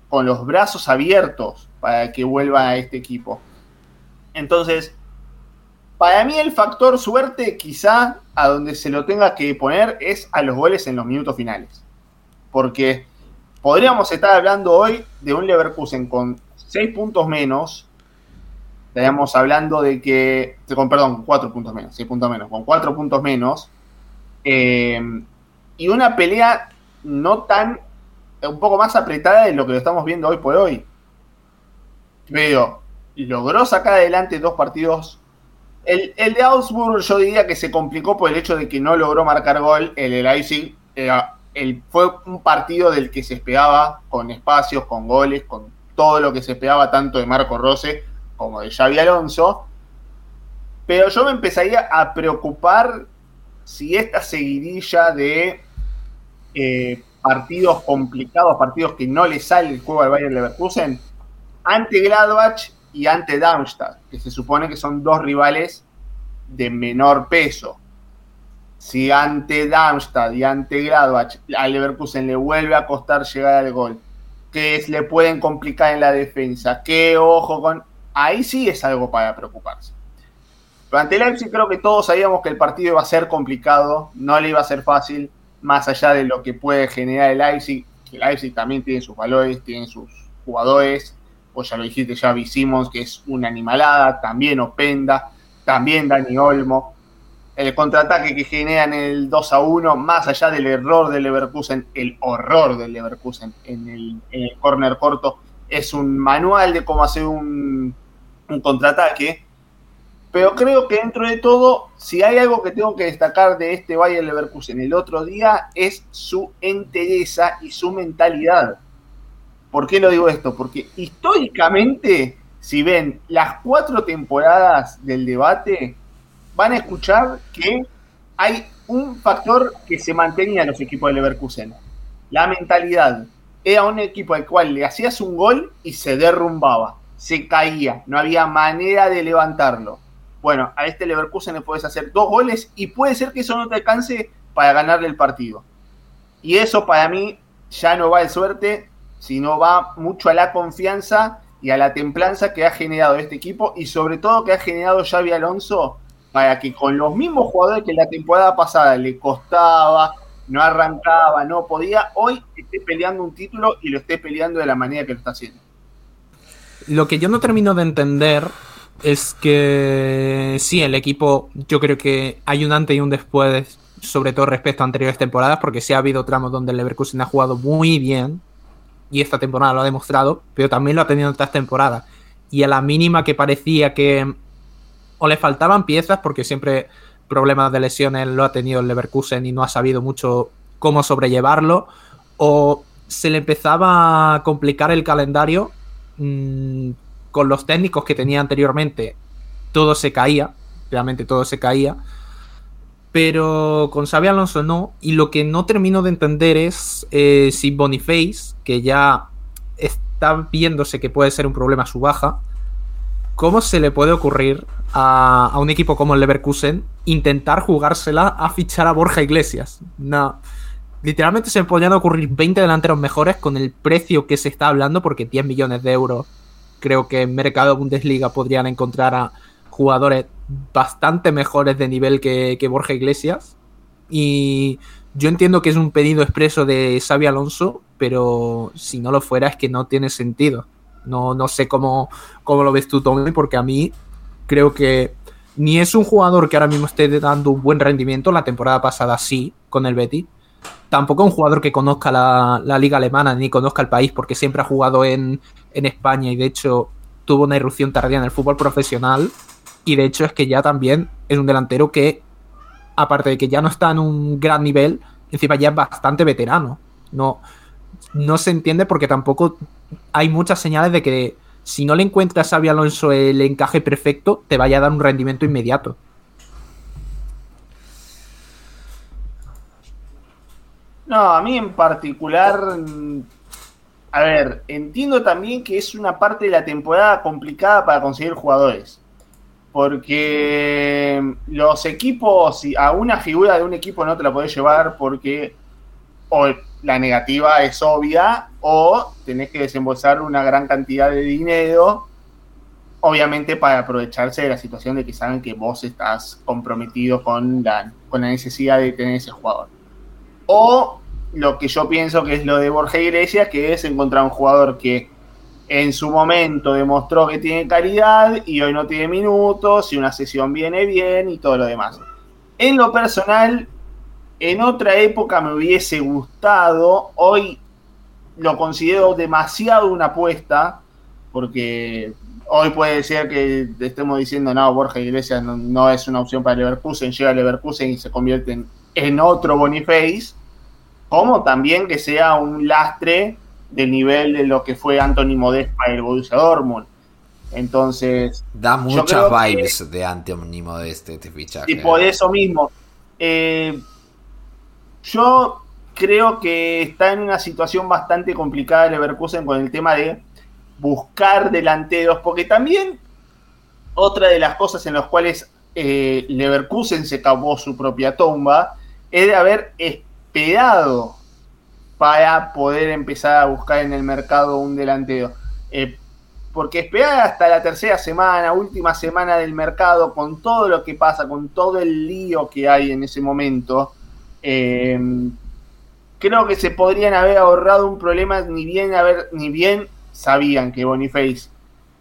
con los brazos abiertos para que vuelva a este equipo. Entonces, para mí el factor suerte quizá a donde se lo tenga que poner es a los goles en los minutos finales porque podríamos estar hablando hoy de un Leverkusen con 6 puntos menos. Estaríamos hablando de que, con, perdón, 4 puntos menos, 6 puntos menos, con 4 puntos menos. Eh, y una pelea no tan, un poco más apretada de lo que lo estamos viendo hoy por hoy. Pero logró sacar adelante dos partidos. El, el de Augsburg yo diría que se complicó por el hecho de que no logró marcar gol. El de Leipzig era fue un partido del que se esperaba, con espacios, con goles, con todo lo que se esperaba tanto de Marco Rose como de Xavi Alonso. Pero yo me empezaría a preocupar si esta seguidilla de eh, partidos complicados, partidos que no le sale el juego al Bayern Leverkusen, ante Gladbach y ante Darmstadt, que se supone que son dos rivales de menor peso. Si ante Darmstadt y ante Gladbach a Leverkusen le vuelve a costar llegar al gol, que le pueden complicar en la defensa, que ojo con... Ahí sí es algo para preocuparse. Pero ante Leipzig creo que todos sabíamos que el partido iba a ser complicado, no le iba a ser fácil, más allá de lo que puede generar el Leipzig, el Leipzig también tiene sus valores, tiene sus jugadores, o ya lo dijiste, ya Simons, que es una animalada, también Openda, también Dani Olmo. El contraataque que generan el 2 a 1, más allá del error del Leverkusen, el horror del Leverkusen en el, en corner corto, es un manual de cómo hacer un, un contraataque. Pero creo que dentro de todo, si hay algo que tengo que destacar de este Bayern Leverkusen el otro día, es su entereza y su mentalidad. ¿Por qué lo digo esto? Porque históricamente, si ven las cuatro temporadas del debate, van a escuchar que hay un factor que se mantenía en los equipos de Leverkusen. La mentalidad. Era un equipo al cual le hacías un gol y se derrumbaba, se caía, no había manera de levantarlo. Bueno, a este Leverkusen le puedes hacer dos goles y puede ser que eso no te alcance para ganarle el partido. Y eso para mí ya no va de suerte, sino va mucho a la confianza y a la templanza que ha generado este equipo y sobre todo que ha generado Xavi Alonso para que con los mismos jugadores que la temporada pasada le costaba, no arrancaba, no podía, hoy esté peleando un título y lo esté peleando de la manera que lo está haciendo. Lo que yo no termino de entender es que sí, el equipo, yo creo que hay un antes y un después, sobre todo respecto a anteriores temporadas, porque sí ha habido tramos donde el Leverkusen ha jugado muy bien, y esta temporada lo ha demostrado, pero también lo ha tenido en otras temporadas. Y a la mínima que parecía que o le faltaban piezas, porque siempre problemas de lesiones lo ha tenido el Leverkusen y no ha sabido mucho cómo sobrellevarlo, o se le empezaba a complicar el calendario mmm, con los técnicos que tenía anteriormente, todo se caía, realmente todo se caía, pero con Xavi Alonso no, y lo que no termino de entender es eh, si Boniface, que ya está viéndose que puede ser un problema su baja, ¿cómo se le puede ocurrir a, a, un equipo como el Leverkusen intentar jugársela a fichar a Borja Iglesias? No. Literalmente se me podrían ocurrir 20 delanteros mejores con el precio que se está hablando, porque 10 millones de euros creo que en mercado Bundesliga podrían encontrar a jugadores bastante mejores de nivel que, que Borja Iglesias. Y yo entiendo que es un pedido expreso de Xavi Alonso, pero si no lo fuera es que no tiene sentido. No, no sé cómo, cómo lo ves tú, Tommy, porque a mí creo que ni es un jugador que ahora mismo esté dando un buen rendimiento. La temporada pasada sí, con el Betty. Tampoco un jugador que conozca la, liga alemana ni conozca el país, porque siempre ha jugado en, en España y de hecho tuvo una irrupción tardía en el fútbol profesional. Y de hecho es que ya también es un delantero que, aparte de que ya no está en un gran nivel, encima ya es bastante veterano. No, no se entiende porque tampoco hay muchas señales de que si no le encuentras a Xavi Alonso el encaje perfecto, te vaya a dar un rendimiento inmediato. No, a mí en particular, a ver, entiendo también que es una parte de la temporada complicada para conseguir jugadores. Porque los equipos, a una figura de un equipo no te la podés llevar porque o la negativa es obvia o tenés que desembolsar una gran cantidad de dinero, obviamente para aprovecharse de la situación de que saben que vos estás comprometido con con la necesidad de tener ese jugador. O lo que yo pienso que es lo de Borja Iglesias, que es encontrar un jugador que en su momento demostró que tiene calidad y hoy no tiene minutos y una sesión viene bien y todo lo demás. En lo personal, en otra época me hubiese gustado, hoy lo considero demasiado una apuesta, porque hoy puede ser que estemos diciendo, no, Borja Iglesias no, es una opción para Leverkusen, llega a Leverkusen y se convierte en, en otro Boniface, como también que sea un lastre del nivel de lo que fue Anthony Modest para el Borussia Dortmund. Entonces. Da muchas vibes que, de Anthony Modest este fichaje. Y por eso mismo. Eh, yo creo que está en una situación bastante complicada Leverkusen con el tema de buscar delanteros, porque también otra de las cosas en las cuales eh, Leverkusen se cavó su propia tumba es de haber esperado para poder empezar a buscar en el mercado un delantero. Eh, porque esperar hasta la tercera semana, última semana del mercado, con todo lo que pasa, con todo el lío que hay en ese momento, eh, creo que se podrían haber ahorrado un problema, ni bien, haber, ni bien sabían que Boniface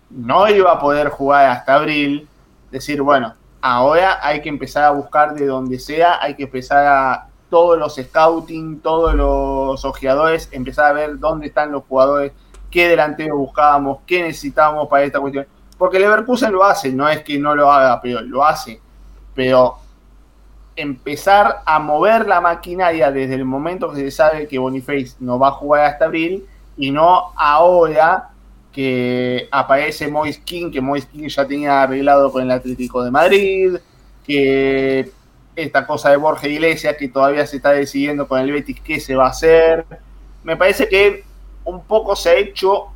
no iba a poder jugar hasta abril, decir, bueno, ahora hay que empezar a buscar de donde sea, hay que empezar a todos los scouting, todos los ojeadores, empezar a ver dónde están los jugadores, qué delantero buscábamos, qué necesitábamos para esta cuestión. Porque Leverkusen lo hace, no es que no lo haga, pero lo hace. Pero empezar a mover la maquinaria desde el momento que se sabe que Boniface no va a jugar hasta abril y no ahora que aparece Moise King, que Moise King ya tenía arreglado con el Atlético de Madrid, que esta cosa de Borja Iglesias que todavía se está decidiendo con el Betis qué se va a hacer. Me parece que un poco se ha hecho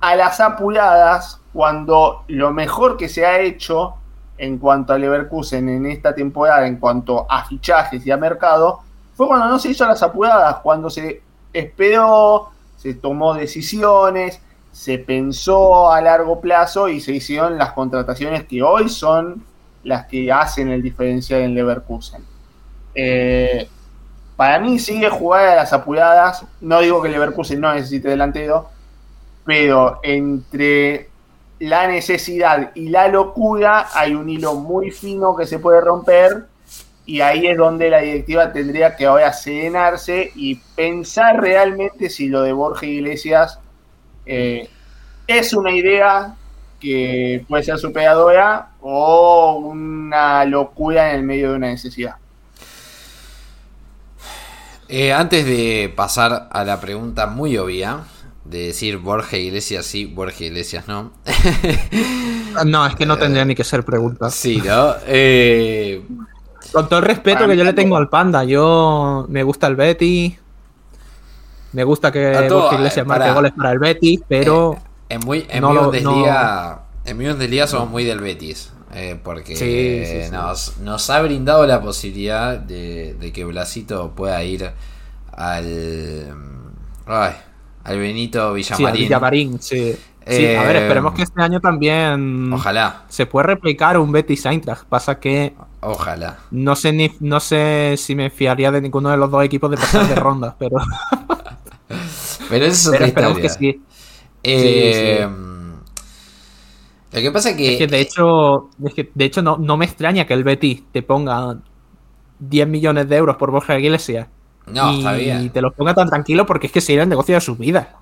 a las apuradas cuando lo mejor que se ha hecho en cuanto a Leverkusen en esta temporada, en cuanto a fichajes y a mercado, fue cuando no se hizo a las apuradas, cuando se esperó, se tomó decisiones, se pensó a largo plazo y se hicieron las contrataciones que hoy son las que hacen el diferencial en Leverkusen. Eh, para mí sigue jugar a las apuradas, no digo que Leverkusen no necesite delantero, pero entre la necesidad y la locura hay un hilo muy fino que se puede romper y ahí es donde la directiva tendría que ahora serenarse y pensar realmente si lo de Borja Iglesias eh, es una idea que puede ser superadora o una locura en el medio de una necesidad. Eh, antes de pasar a la pregunta muy obvia, de decir Borja Iglesias sí, Borja Iglesias no. no, es que no tendría ni que ser pregunta. Sí, ¿no? Eh, Con todo el respeto que yo le tengo al Panda, yo me gusta el Betty. Me gusta que Borja Iglesias marque goles para el Betty, pero. Eh, en muy, en no, Bundesliga, en mi Bundesliga somos muy del Betis. Eh, porque nos, nos, ha brindado la posibilidad de, de, que Blasito pueda ir al. Ay, al Benito Villamarín. Sí, Villamarín, sí. sí a ver, esperemos que este año también. Ojalá. Se puede replicar un Betis Eintracht. Pasa que. Ojalá. No sé, ni, no sé si me fiaría de ninguno de los dos equipos de pasar de ronda, pero. pero eso es otra historia. que sí. Eh, lo que pasa es que. Es que de hecho, es que de hecho no, no me extraña que el Betis te ponga 10 millones de euros por Borja Iglesias no, y, está bien. te lo ponga tan tranquilo porque es que sería el negocio de su vida.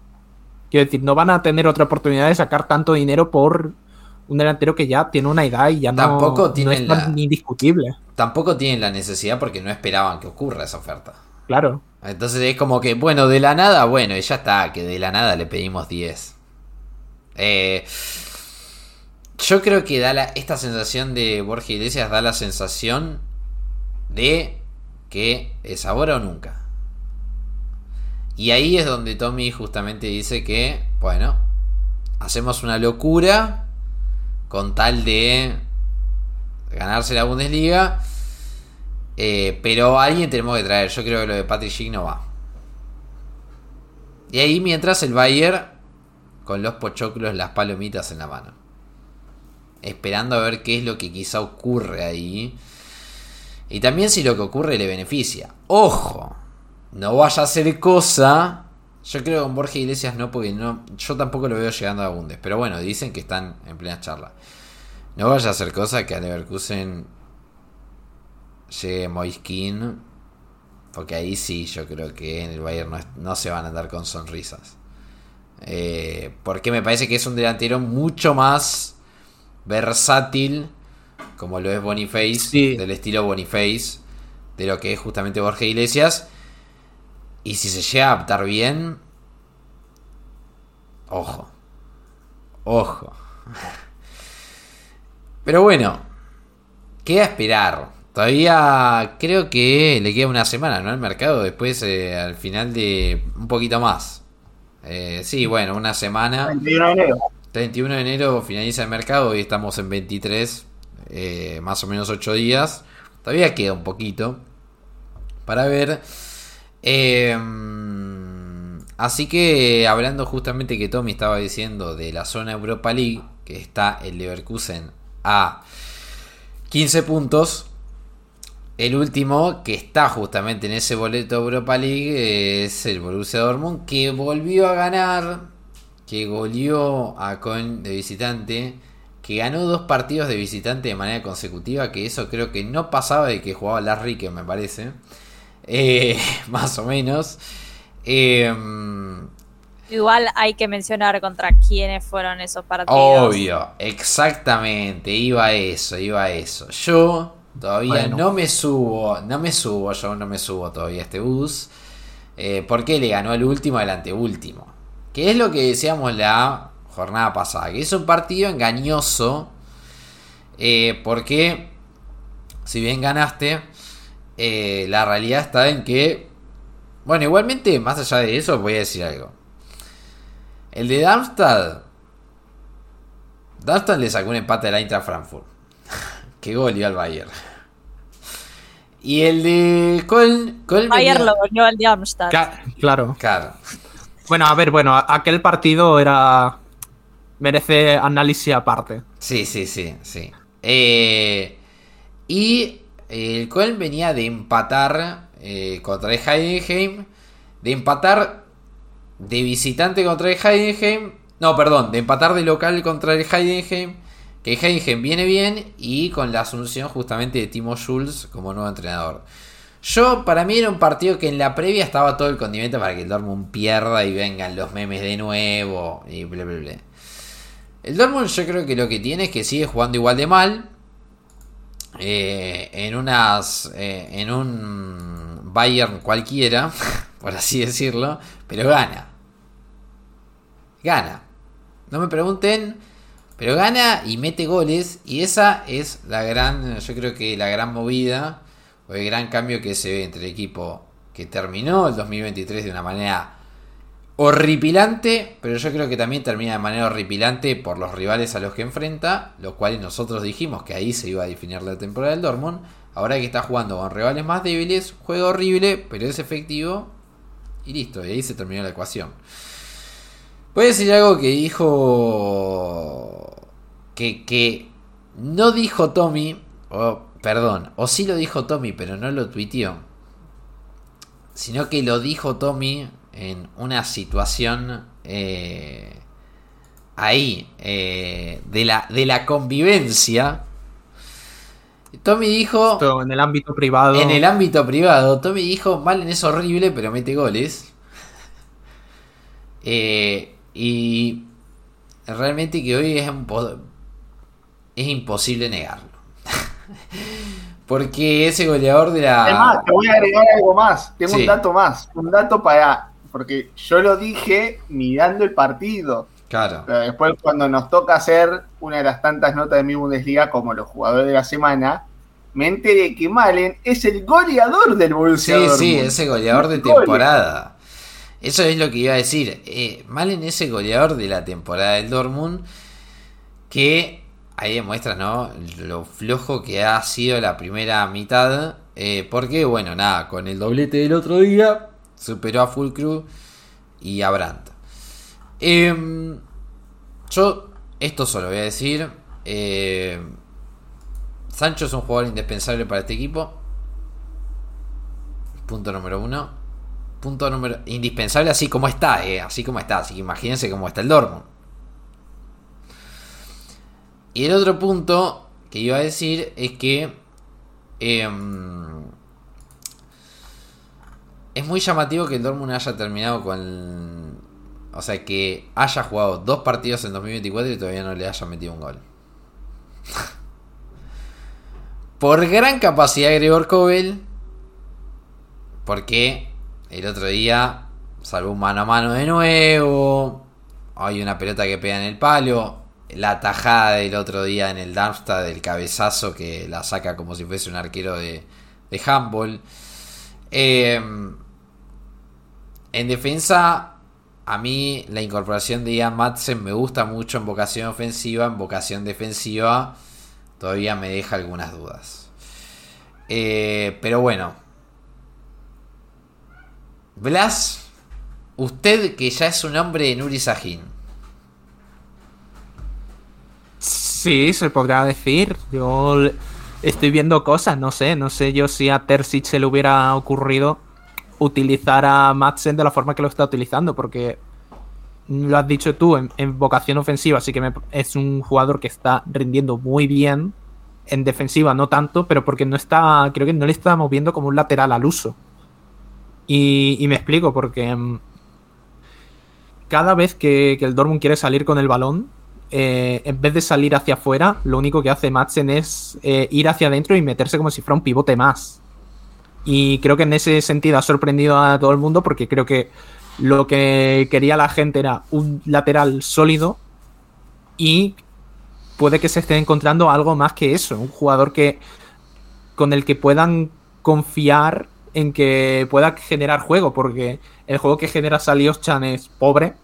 Quiero decir, no van a tener otra oportunidad de sacar tanto dinero por un delantero que ya tiene una edad y ya tampoco no, es tan indiscutible. Tampoco tienen la necesidad porque no esperaban que ocurra esa oferta. Claro. Entonces es como que, bueno, de la nada, bueno, y ya está, que de la nada le pedimos 10. Eh, yo creo que da la, esta sensación de Borja Iglesias da la sensación de que es ahora o nunca. Y ahí es donde Tommy justamente dice que, bueno, hacemos una locura con tal de ganarse la Bundesliga. Eh, pero alguien tenemos que traer. Yo creo que lo de Patrick no va. Y ahí mientras el Bayern con los pochoclos, las palomitas en la mano. Esperando a ver qué es lo que quizá ocurre ahí. Y también si lo que ocurre le beneficia. Ojo, no vaya a ser cosa. Yo creo que con Borja Iglesias no, porque no, yo tampoco lo veo llegando a Bundes. Pero bueno, dicen que están en plena charla. No vaya a ser cosa que a Leverkusen llegue Moiskin. Porque ahí sí, yo creo que en el Bayern no, no se van a andar con sonrisas. Eh, porque me parece que es un delantero mucho más versátil como lo es Boniface, del estilo Boniface, de lo que es justamente Borja Iglesias. Y si se llega a adaptar bien, ojo, ojo. Pero bueno, queda esperar. Todavía creo que le queda una semana, ¿no? Al mercado, después eh, al final de un poquito más. Eh, sí, bueno, una semana. 21 de enero. 31 de enero finaliza el mercado y estamos en 23. Eh, más o menos 8 días. Todavía queda un poquito para ver. Eh, así que hablando justamente que Tommy estaba diciendo de la zona Europa League, que está el Leverkusen a 15 puntos. El último que está justamente en ese boleto Europa League es el Borussia Dortmund, que volvió a ganar, que goleó a Coin de visitante que ganó dos partidos de visitante de manera consecutiva, que eso creo que no pasaba de que jugaba Larry, que me parece. Eh, más o menos. Eh, Igual hay que mencionar contra quiénes fueron esos partidos. Obvio, exactamente, iba a eso, iba a eso. Yo todavía Bueno. no me subo, no me subo, yo no me subo todavía a este bus. eh, porque le ganó el último al anteúltimo. Que es lo que decíamos la jornada pasada, que es un partido engañoso. eh, porque si bien ganaste, eh, la realidad está en que... Bueno, igualmente, más allá de eso, voy a decir algo. El de Darmstadt. Darmstadt le sacó un empate al Eintracht Frankfurt. Que gol dio al Bayern. Y el de Köln. Köln Bayern venía- lo goleó al Darmstadt. Ca- Claro. Claro. Bueno, a ver, bueno, aquel partido era. merece análisis aparte. Sí, sí, sí, sí. Eh, y el Köln venía de empatar eh, contra el Heidenheim. De empatar de visitante contra el Heidenheim. No, perdón, de empatar de local contra el Heidenheim. Que Heidenheim viene bien y con la asunción justamente de Timo Schulz como nuevo entrenador. Yo, para mí era un partido que en la previa estaba todo el condimento para que el Dortmund pierda y vengan los memes de nuevo y bla. El Dortmund yo creo que lo que tiene es que sigue jugando igual de mal. eh, en unas. eh, en un Bayern cualquiera, por así decirlo. Pero gana. Gana. No me pregunten. Pero gana y mete goles. Y esa es la gran. Yo creo que la gran movida. O el gran cambio que se ve entre el equipo que terminó el 2023 de una manera horripilante, pero yo creo que también termina de manera horripilante por los rivales a los que enfrenta, los cuales nosotros dijimos que ahí se iba a definir la temporada del Dortmund. Ahora que está jugando con rivales más débiles, juega horrible, pero es efectivo y listo, y ahí se terminó la ecuación. Voy a decir algo que dijo que, que no dijo Tommy, o perdón, o sí lo dijo Tommy, pero no lo tuiteó sino que lo dijo Tommy en una situación eh, ahí eh, de, la, de la convivencia. Tommy dijo Esto en el ámbito privado. en el ámbito privado, Tommy dijo, Malen es horrible, pero mete goles. Eh, y realmente que hoy es, un es imposible negarlo. Porque ese goleador de la... Además, te voy a agregar algo más. Tengo Sí. un dato más. Un dato para. Porque yo lo dije mirando el partido. Claro. Pero después, cuando nos toca hacer una de las tantas notas de mi Bundesliga, como los jugadores de la semana, me enteré que Malen es el goleador del Borussia Sí, sí, ese goleador de temporada. Eso es lo que iba a decir. Eh, Malen ese goleador de la temporada del Dortmund que ahí demuestra, ¿no? Lo flojo que ha sido la primera mitad. eh, porque, bueno, nada, con el doblete del otro día superó a Full Crew y a Brandt. Em, yo esto solo voy a decir. eh, Sancho es un jugador indispensable para este equipo. Punto número uno. Punto número. Indispensable así como está, eh, así como está. Así que imagínense cómo está el Dortmund. Y el otro punto que iba a decir es que. em, es muy llamativo que el Dortmund haya terminado con. O sea, que haya jugado dos partidos en 2024 y todavía no le haya metido un gol. Por gran capacidad de Gregor Kobel. Porque el otro día salvó un mano a mano de nuevo. Hay una pelota que pega en el palo. La tajada del otro día en el Darmstadt del cabezazo que la saca como si fuese un arquero de, de handball. Eh, en defensa, a mí la incorporación de Ian Madsen me gusta mucho en vocación ofensiva. En vocación defensiva todavía me deja algunas dudas. Eh, pero bueno. Blas, usted que ya es un hombre en Uri Sahin. Sí, se podrá decir. Yo estoy viendo cosas, no sé, no sé yo si a Terzic se le hubiera ocurrido utilizar a Madsen de la forma que lo está utilizando, porque lo has dicho tú, en, vocación ofensiva, así que es un jugador que está rindiendo muy bien. En defensiva no tanto, pero porque no está, creo que no le estamos viendo como un lateral al uso. Y, me explico, porque mm, cada vez que, el Dortmund quiere salir con el balón, eh, en vez de salir hacia afuera, lo único que hace Madsen es eh, ir hacia adentro y meterse como si fuera un pivote más. Y creo que en ese sentido ha sorprendido a todo el mundo porque creo que lo que quería la gente era un lateral sólido y puede que se esté encontrando algo más que eso, un jugador que con el que puedan confiar en que pueda generar juego, porque el juego que genera Chan es pobre,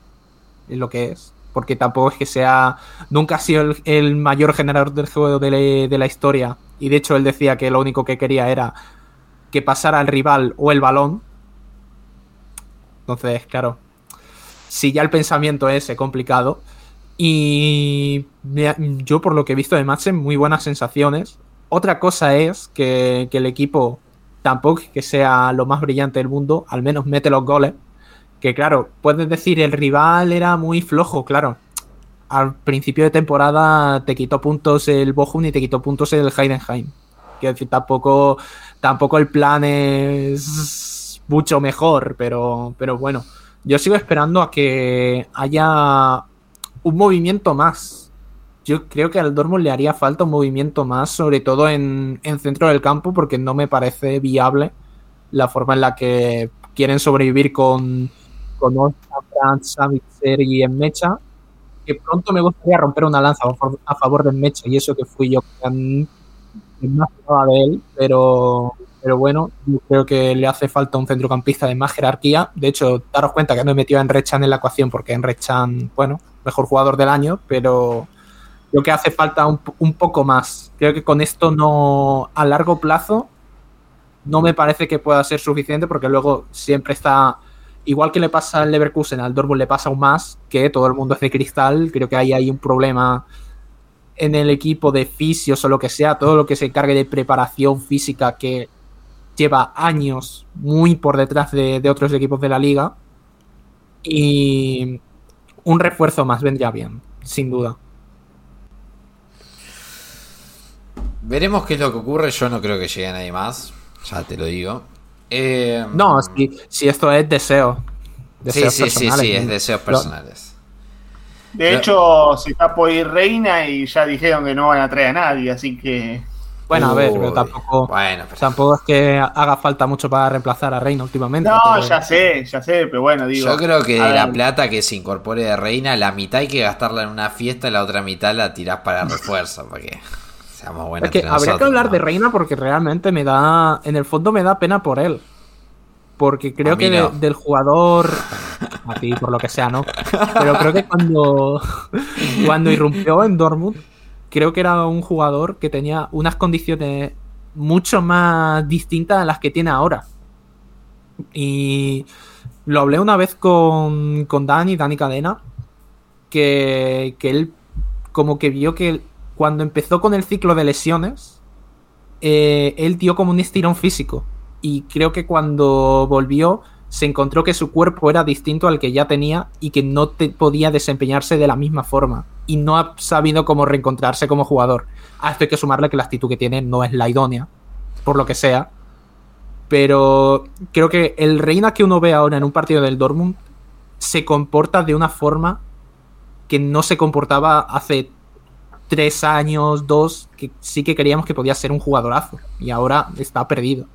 es lo que es, porque tampoco es que sea, nunca ha sido el, mayor generador del juego de, la historia, y de hecho él decía que lo único que quería era que pasara el rival o el balón, entonces, claro, si ya el pensamiento es complicado. Y yo, por lo que he visto de Madsen, muy buenas sensaciones. Otra cosa es que, el equipo tampoco que sea lo más brillante del mundo, al menos mete los goles. Que claro, puedes decir el rival era muy flojo, claro. Al principio de temporada te quitó puntos el Bochum y te quitó puntos el Heidenheim. Quiero decir, tampoco, tampoco el plan es mucho mejor, pero, pero bueno, yo sigo esperando a que haya un movimiento más. Yo creo que al Dortmund le haría falta un movimiento más, sobre todo en, en centro del campo, porque no me parece viable la forma en la que quieren sobrevivir con, con Franz, y Mecha. Que pronto me gustaría romper una lanza a favor, de Mecha, y eso que fui yo que más de él, pero pero bueno, yo creo que le hace falta un centrocampista de más jerarquía. De hecho, daros cuenta que no he metido a Enrechan en la ecuación porque Enrechan, bueno, mejor jugador del año, pero creo que hace falta un, poco más. Creo que con esto no, a largo plazo, no me parece que pueda ser suficiente porque luego siempre está, igual que le pasa al Leverkusen, al Dortmund le pasa aún más, que todo el mundo es de cristal. Creo que ahí hay un problema en el equipo de fisios o lo que sea, todo lo que se encargue de preparación física que lleva años muy por detrás de, otros equipos de la liga. Y un refuerzo más vendría bien, sin duda. Veremos qué es lo que ocurre. Yo no creo que llegue nadie más. Ya te lo digo. Eh, no, si, esto es deseo. sí, sí, sí, sí, es deseos personales. De hecho, se está por ir Reina y ya dijeron que no van a traer a nadie, así que. Bueno, a ver, pero tampoco, tampoco es que haga falta mucho para reemplazar a Reina últimamente. No, ya sé, ya sé, pero bueno, digo. Yo creo que de la plata que se incorpore de Reina, la mitad hay que gastarla en una fiesta y la otra mitad la tirás para refuerzo, porque Es que habría que hablar de Reina porque realmente me da. En el fondo me da pena por él. Porque creo que del jugador. A ti, por lo que sea, ¿no? Pero creo que cuando. Cuando irrumpió en Dortmund creo que era un jugador que tenía unas condiciones mucho más distintas a las que tiene ahora. Y lo hablé una vez con, con Dani, Dani Cadena, que, que él como que vio que cuando empezó con el ciclo de lesiones, eh, él dio como un estirón físico. Y creo que cuando volvió se encontró que su cuerpo era distinto al que ya tenía y que no te podía desempeñarse de la misma forma. Y no ha sabido cómo reencontrarse como jugador. A esto hay que sumarle que la actitud que tiene no es la idónea, por lo que sea. Pero creo que el Reina que uno ve ahora en un partido del Dortmund se comporta de una forma que no se comportaba hace tres años, dos, que sí que creíamos que podía ser un jugadorazo. Y ahora está perdido.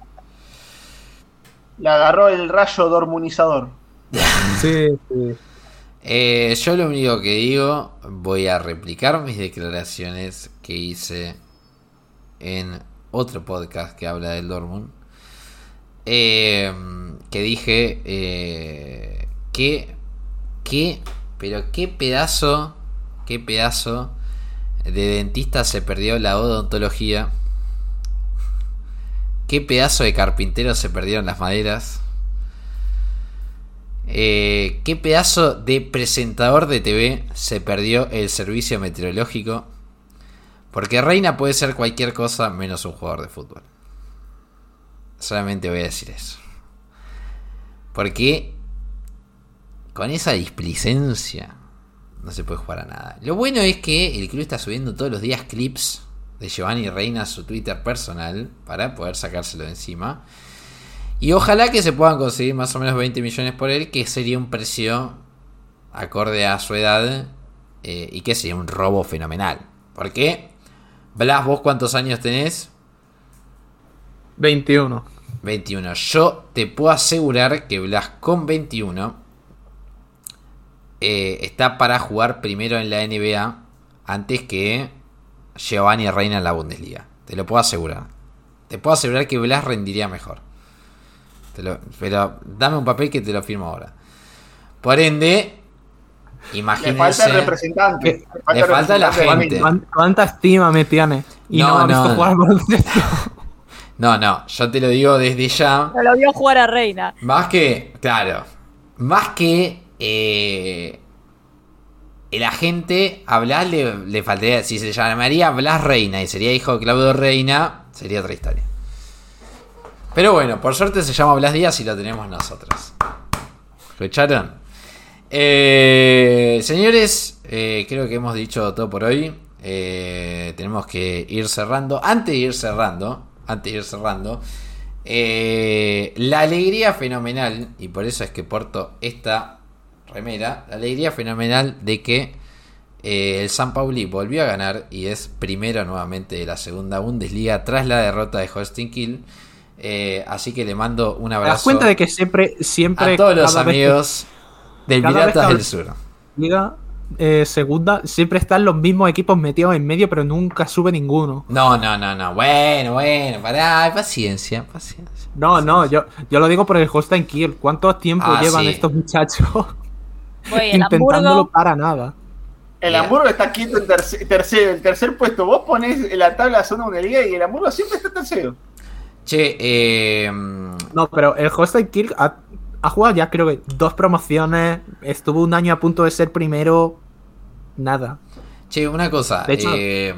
Le agarró el rayo dormunizador. sí, sí. Eh, yo lo único que digo, voy a replicar mis declaraciones que hice en otro podcast que habla del Dortmund. Eh, que dije eh, que, que, pero qué pedazo, qué pedazo de dentista se perdió la odontología qué pedazo de carpintero se perdieron las maderas. Eh, qué pedazo de presentador de TV se perdió el servicio meteorológico. Porque Reina puede ser cualquier cosa menos un jugador de fútbol. Solamente voy a decir eso. Porque con esa displicencia no se puede jugar a nada. Lo bueno es que el club está subiendo todos los días clips de Giovanni Reina a su Twitter personal para poder sacárselo de encima. Y ojalá que se puedan conseguir más o menos 20 millones por él, que sería un precio acorde a su edad eh, y que sería un robo fenomenal. ¿Por qué? Blas, ¿vos cuántos años tenés? 21. 21. Yo te puedo asegurar que Blas con 21 eh, está para jugar primero en la NBA antes que Giovanni Reina en la Bundesliga. Te lo puedo asegurar. Te puedo asegurar que Blas rendiría mejor. pero dame un papel que te lo firmo ahora. Por ende, imagínense. Le falta el representante. Le falta, la gente. ¿Cuánta estima me tiene? Y no, no, no, jugar no, no, yo te lo digo desde ya. No lo vio jugar a Reina. Más que, claro, más que eh, el agente a Blas le, faltaría, si se llamaría Blas Reina y sería hijo de Claudio Reina, sería otra historia. Pero bueno, por suerte se llama Blas Díaz y lo tenemos nosotros. ¿Escucharon? Eh, señores, eh, creo que hemos dicho todo por hoy. Eh, tenemos que ir cerrando. Antes de ir cerrando, antes de ir cerrando, la alegría fenomenal, y por eso es que porto esta remera, la alegría fenomenal de que eh, el San Pauli volvió a ganar y es primero nuevamente de la segunda Bundesliga tras la derrota de Holstein Kiel. Eh, así que le mando un abrazo. ¿Te das cuenta de que siempre, siempre a todos los amigos del Piratas del Sur? Liga eh, segunda, siempre están los mismos equipos metidos en medio, pero nunca sube ninguno. No, no, no, no. Bueno, bueno, pará, paciencia, paciencia. No, no, yo, yo lo digo por el Holstein Kiel. ¿Cuánto tiempo ah, llevan estos muchachos? intentándolo para nada. El Hamburgo está quinto en tercero, el tercer puesto. Vos ponés en la tabla zona una liga y el Hamburgo siempre está tercero. Che, eh... No, pero el Holstein Kirk ha, jugado ya creo que dos promociones. Estuvo un año a punto de ser primero. Nada. Che, una cosa. Eh,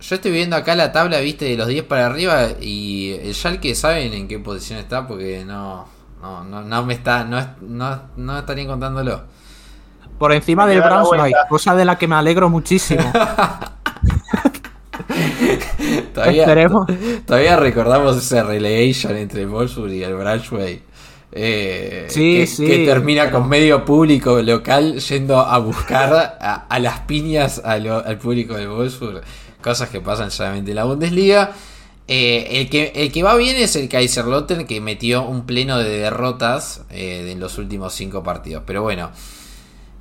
yo estoy viendo acá la tabla, viste, de los 10 para arriba. Y el Schalke, ¿saben en qué posición está? Porque no. No, no, no me está. No, no, no estarían contándolo. Por encima del Braunschweig, cosa de la que me alegro muchísimo. todavía, todavía recordamos ese relegation entre el Wolfsburg y el Braunschweig. Eh, que, que, termina con medio público local yendo a buscar a, las piñas al público de Wolfsburg. Cosas que pasan solamente en la Bundesliga. Eh, el, que, el que va bien es el Kaiserlotten que metió un pleno de derrotas eh, en los últimos cinco partidos. Pero bueno,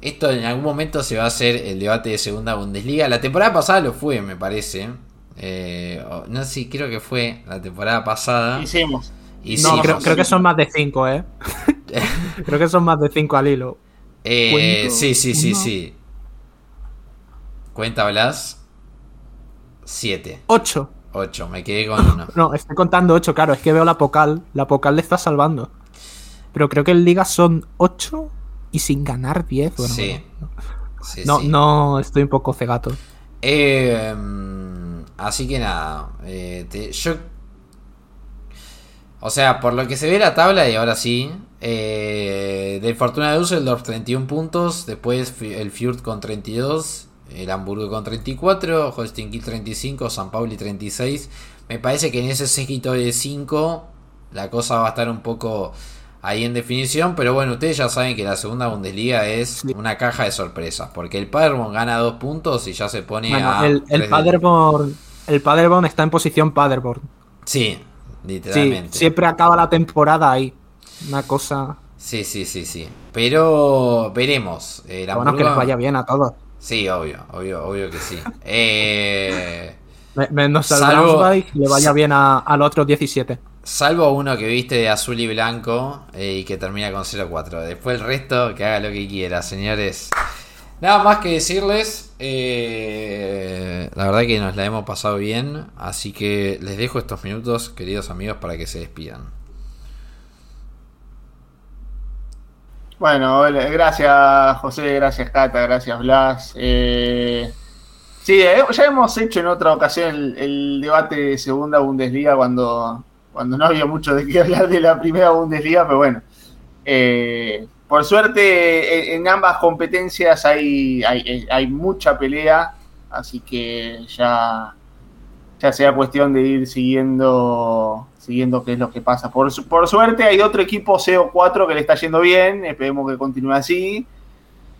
esto en algún momento se va a hacer el debate de segunda Bundesliga. La temporada pasada lo fue, me parece. Eh, no sé si creo que fue la temporada pasada. Hicimos. No, creo, que son más de 5, ¿eh? creo que son más de 5 al hilo. Eh, sí, sí, sí, sí. ¿Cuenta Blas? 7. 8. 8, me quedé con uno. no, estoy contando 8, claro, es que veo la Pocal. La Pocal le está salvando. Pero creo que en Liga son 8 y sin ganar 10. sí. no, no, estoy un poco cegato. Eh, así que nada, eh, yo... O sea, por lo que se ve la tabla, y ahora sí, eh, del Fortuna de Düsseldorf 31 puntos, después el Fjord con 32, el Hamburgo con 34, Holstein Kiel 35, San Pauli 36. Me parece que en ese séquito de 5 la cosa va a estar un poco ahí en definición, pero bueno, ustedes ya saben que la segunda Bundesliga es una caja de sorpresas, porque el Paderborn gana dos puntos y ya se pone a... El, el Paderborn, el Paderborn está en posición Paderborn. Sí, literalmente. siempre acaba la temporada ahí. Una cosa... Sí, sí, sí, sí. Pero veremos. Eh, bueno, que les vaya bien a todos. Sí, obvio, obvio, obvio que sí. Eh... Menos al le vaya bien al otro 17. Salvo uno que viste de azul y blanco eh, y que termina con 0-4. Después el resto, que haga lo que quiera, señores. Nada más que decirles. Eh, la verdad que nos la hemos pasado bien. Así que les dejo estos minutos, queridos amigos, para que se despidan. Bueno, gracias José, gracias Cata, gracias Blas. Eh, sí, ya hemos hecho en otra ocasión el debate de segunda Bundesliga cuando cuando no había mucho de qué hablar de la primera Bundesliga, pero bueno. Eh, por suerte en, ambas competencias hay, hay, mucha pelea, así que ya, ya sea cuestión de ir siguiendo siguiendo qué es lo que pasa. Por, por suerte hay otro equipo CO4 que le está yendo bien, esperemos que continúe así.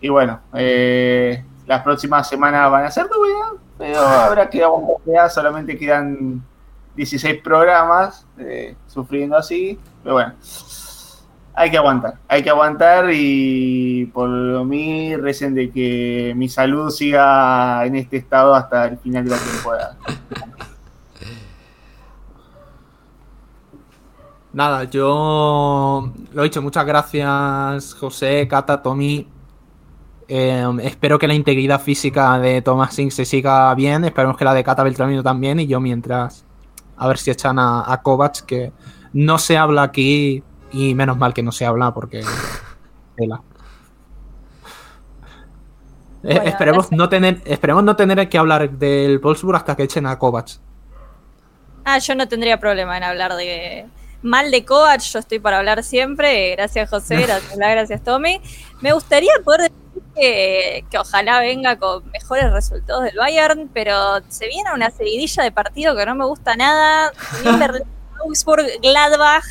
Y bueno, eh, las próximas semanas van a ser duras, pero habrá que aguantar, solamente quedan 16 programas eh, sufriendo así, pero bueno hay que aguantar, hay que aguantar y por mí recen de que mi salud siga en este estado hasta el final de la temporada. Nada, yo lo he dicho, muchas gracias José, Cata, Tommy. Em, espero que la integridad física de Thomas Singh se siga bien, esperemos que la de Cata Beltramino también y yo mientras a ver si echan a, a Kovacs que no se habla aquí y menos mal que no se habla porque. Eh, esperemos, no tener, esperemos no tener que hablar del Wolfsburg hasta que echen a Kovacs. Ah, yo no tendría problema en hablar de mal de Kovacs, yo estoy para hablar siempre. Gracias José, gracias, gracias Tommy. Me gustaría poder decir que, que, ojalá venga con mejores resultados del Bayern, pero se viene una seguidilla de partido que no me gusta nada. Wolfsburg, Gladbach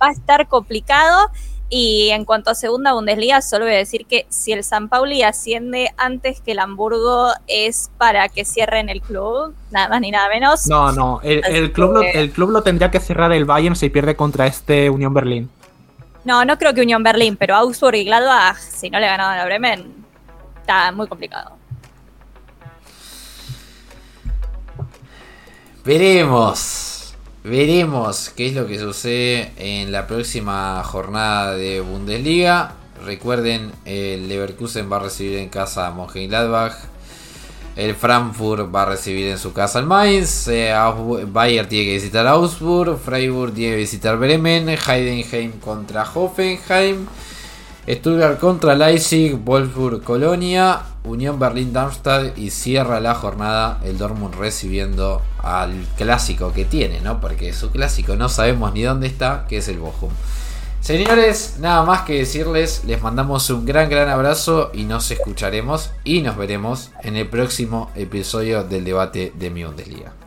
va a estar complicado. Y en cuanto a segunda Bundesliga, solo voy a decir que si el San Pauli asciende antes que el Hamburgo es para que cierren el club, nada más ni nada menos. No, no, el, club, lo, el club lo tendría que cerrar el Bayern si pierde contra este Unión Berlín. No, no creo que Unión Berlín, pero Augsburg y Gladbach, si no le ganaban a Bremen, está muy complicado. Veremos. Veremos qué es lo que sucede en la próxima jornada de Bundesliga. Recuerden, el Leverkusen va a recibir en casa a Mönchengladbach. El Frankfurt va a recibir en su casa al Mainz. Eh, Bayern tiene que visitar Augsburg. Freiburg tiene que visitar Bremen. Heidenheim contra Hoffenheim. Stuttgart contra Leipzig. Wolfsburg Colonia. Unión Berlín-Darmstadt y cierra la jornada el Dortmund recibiendo al clásico que tiene, ¿no? Porque su clásico no sabemos ni dónde está, que es el Bochum. Señores, nada más que decirles, les mandamos un gran gran abrazo y nos escucharemos y nos veremos en el próximo episodio del debate de mi Bundesliga.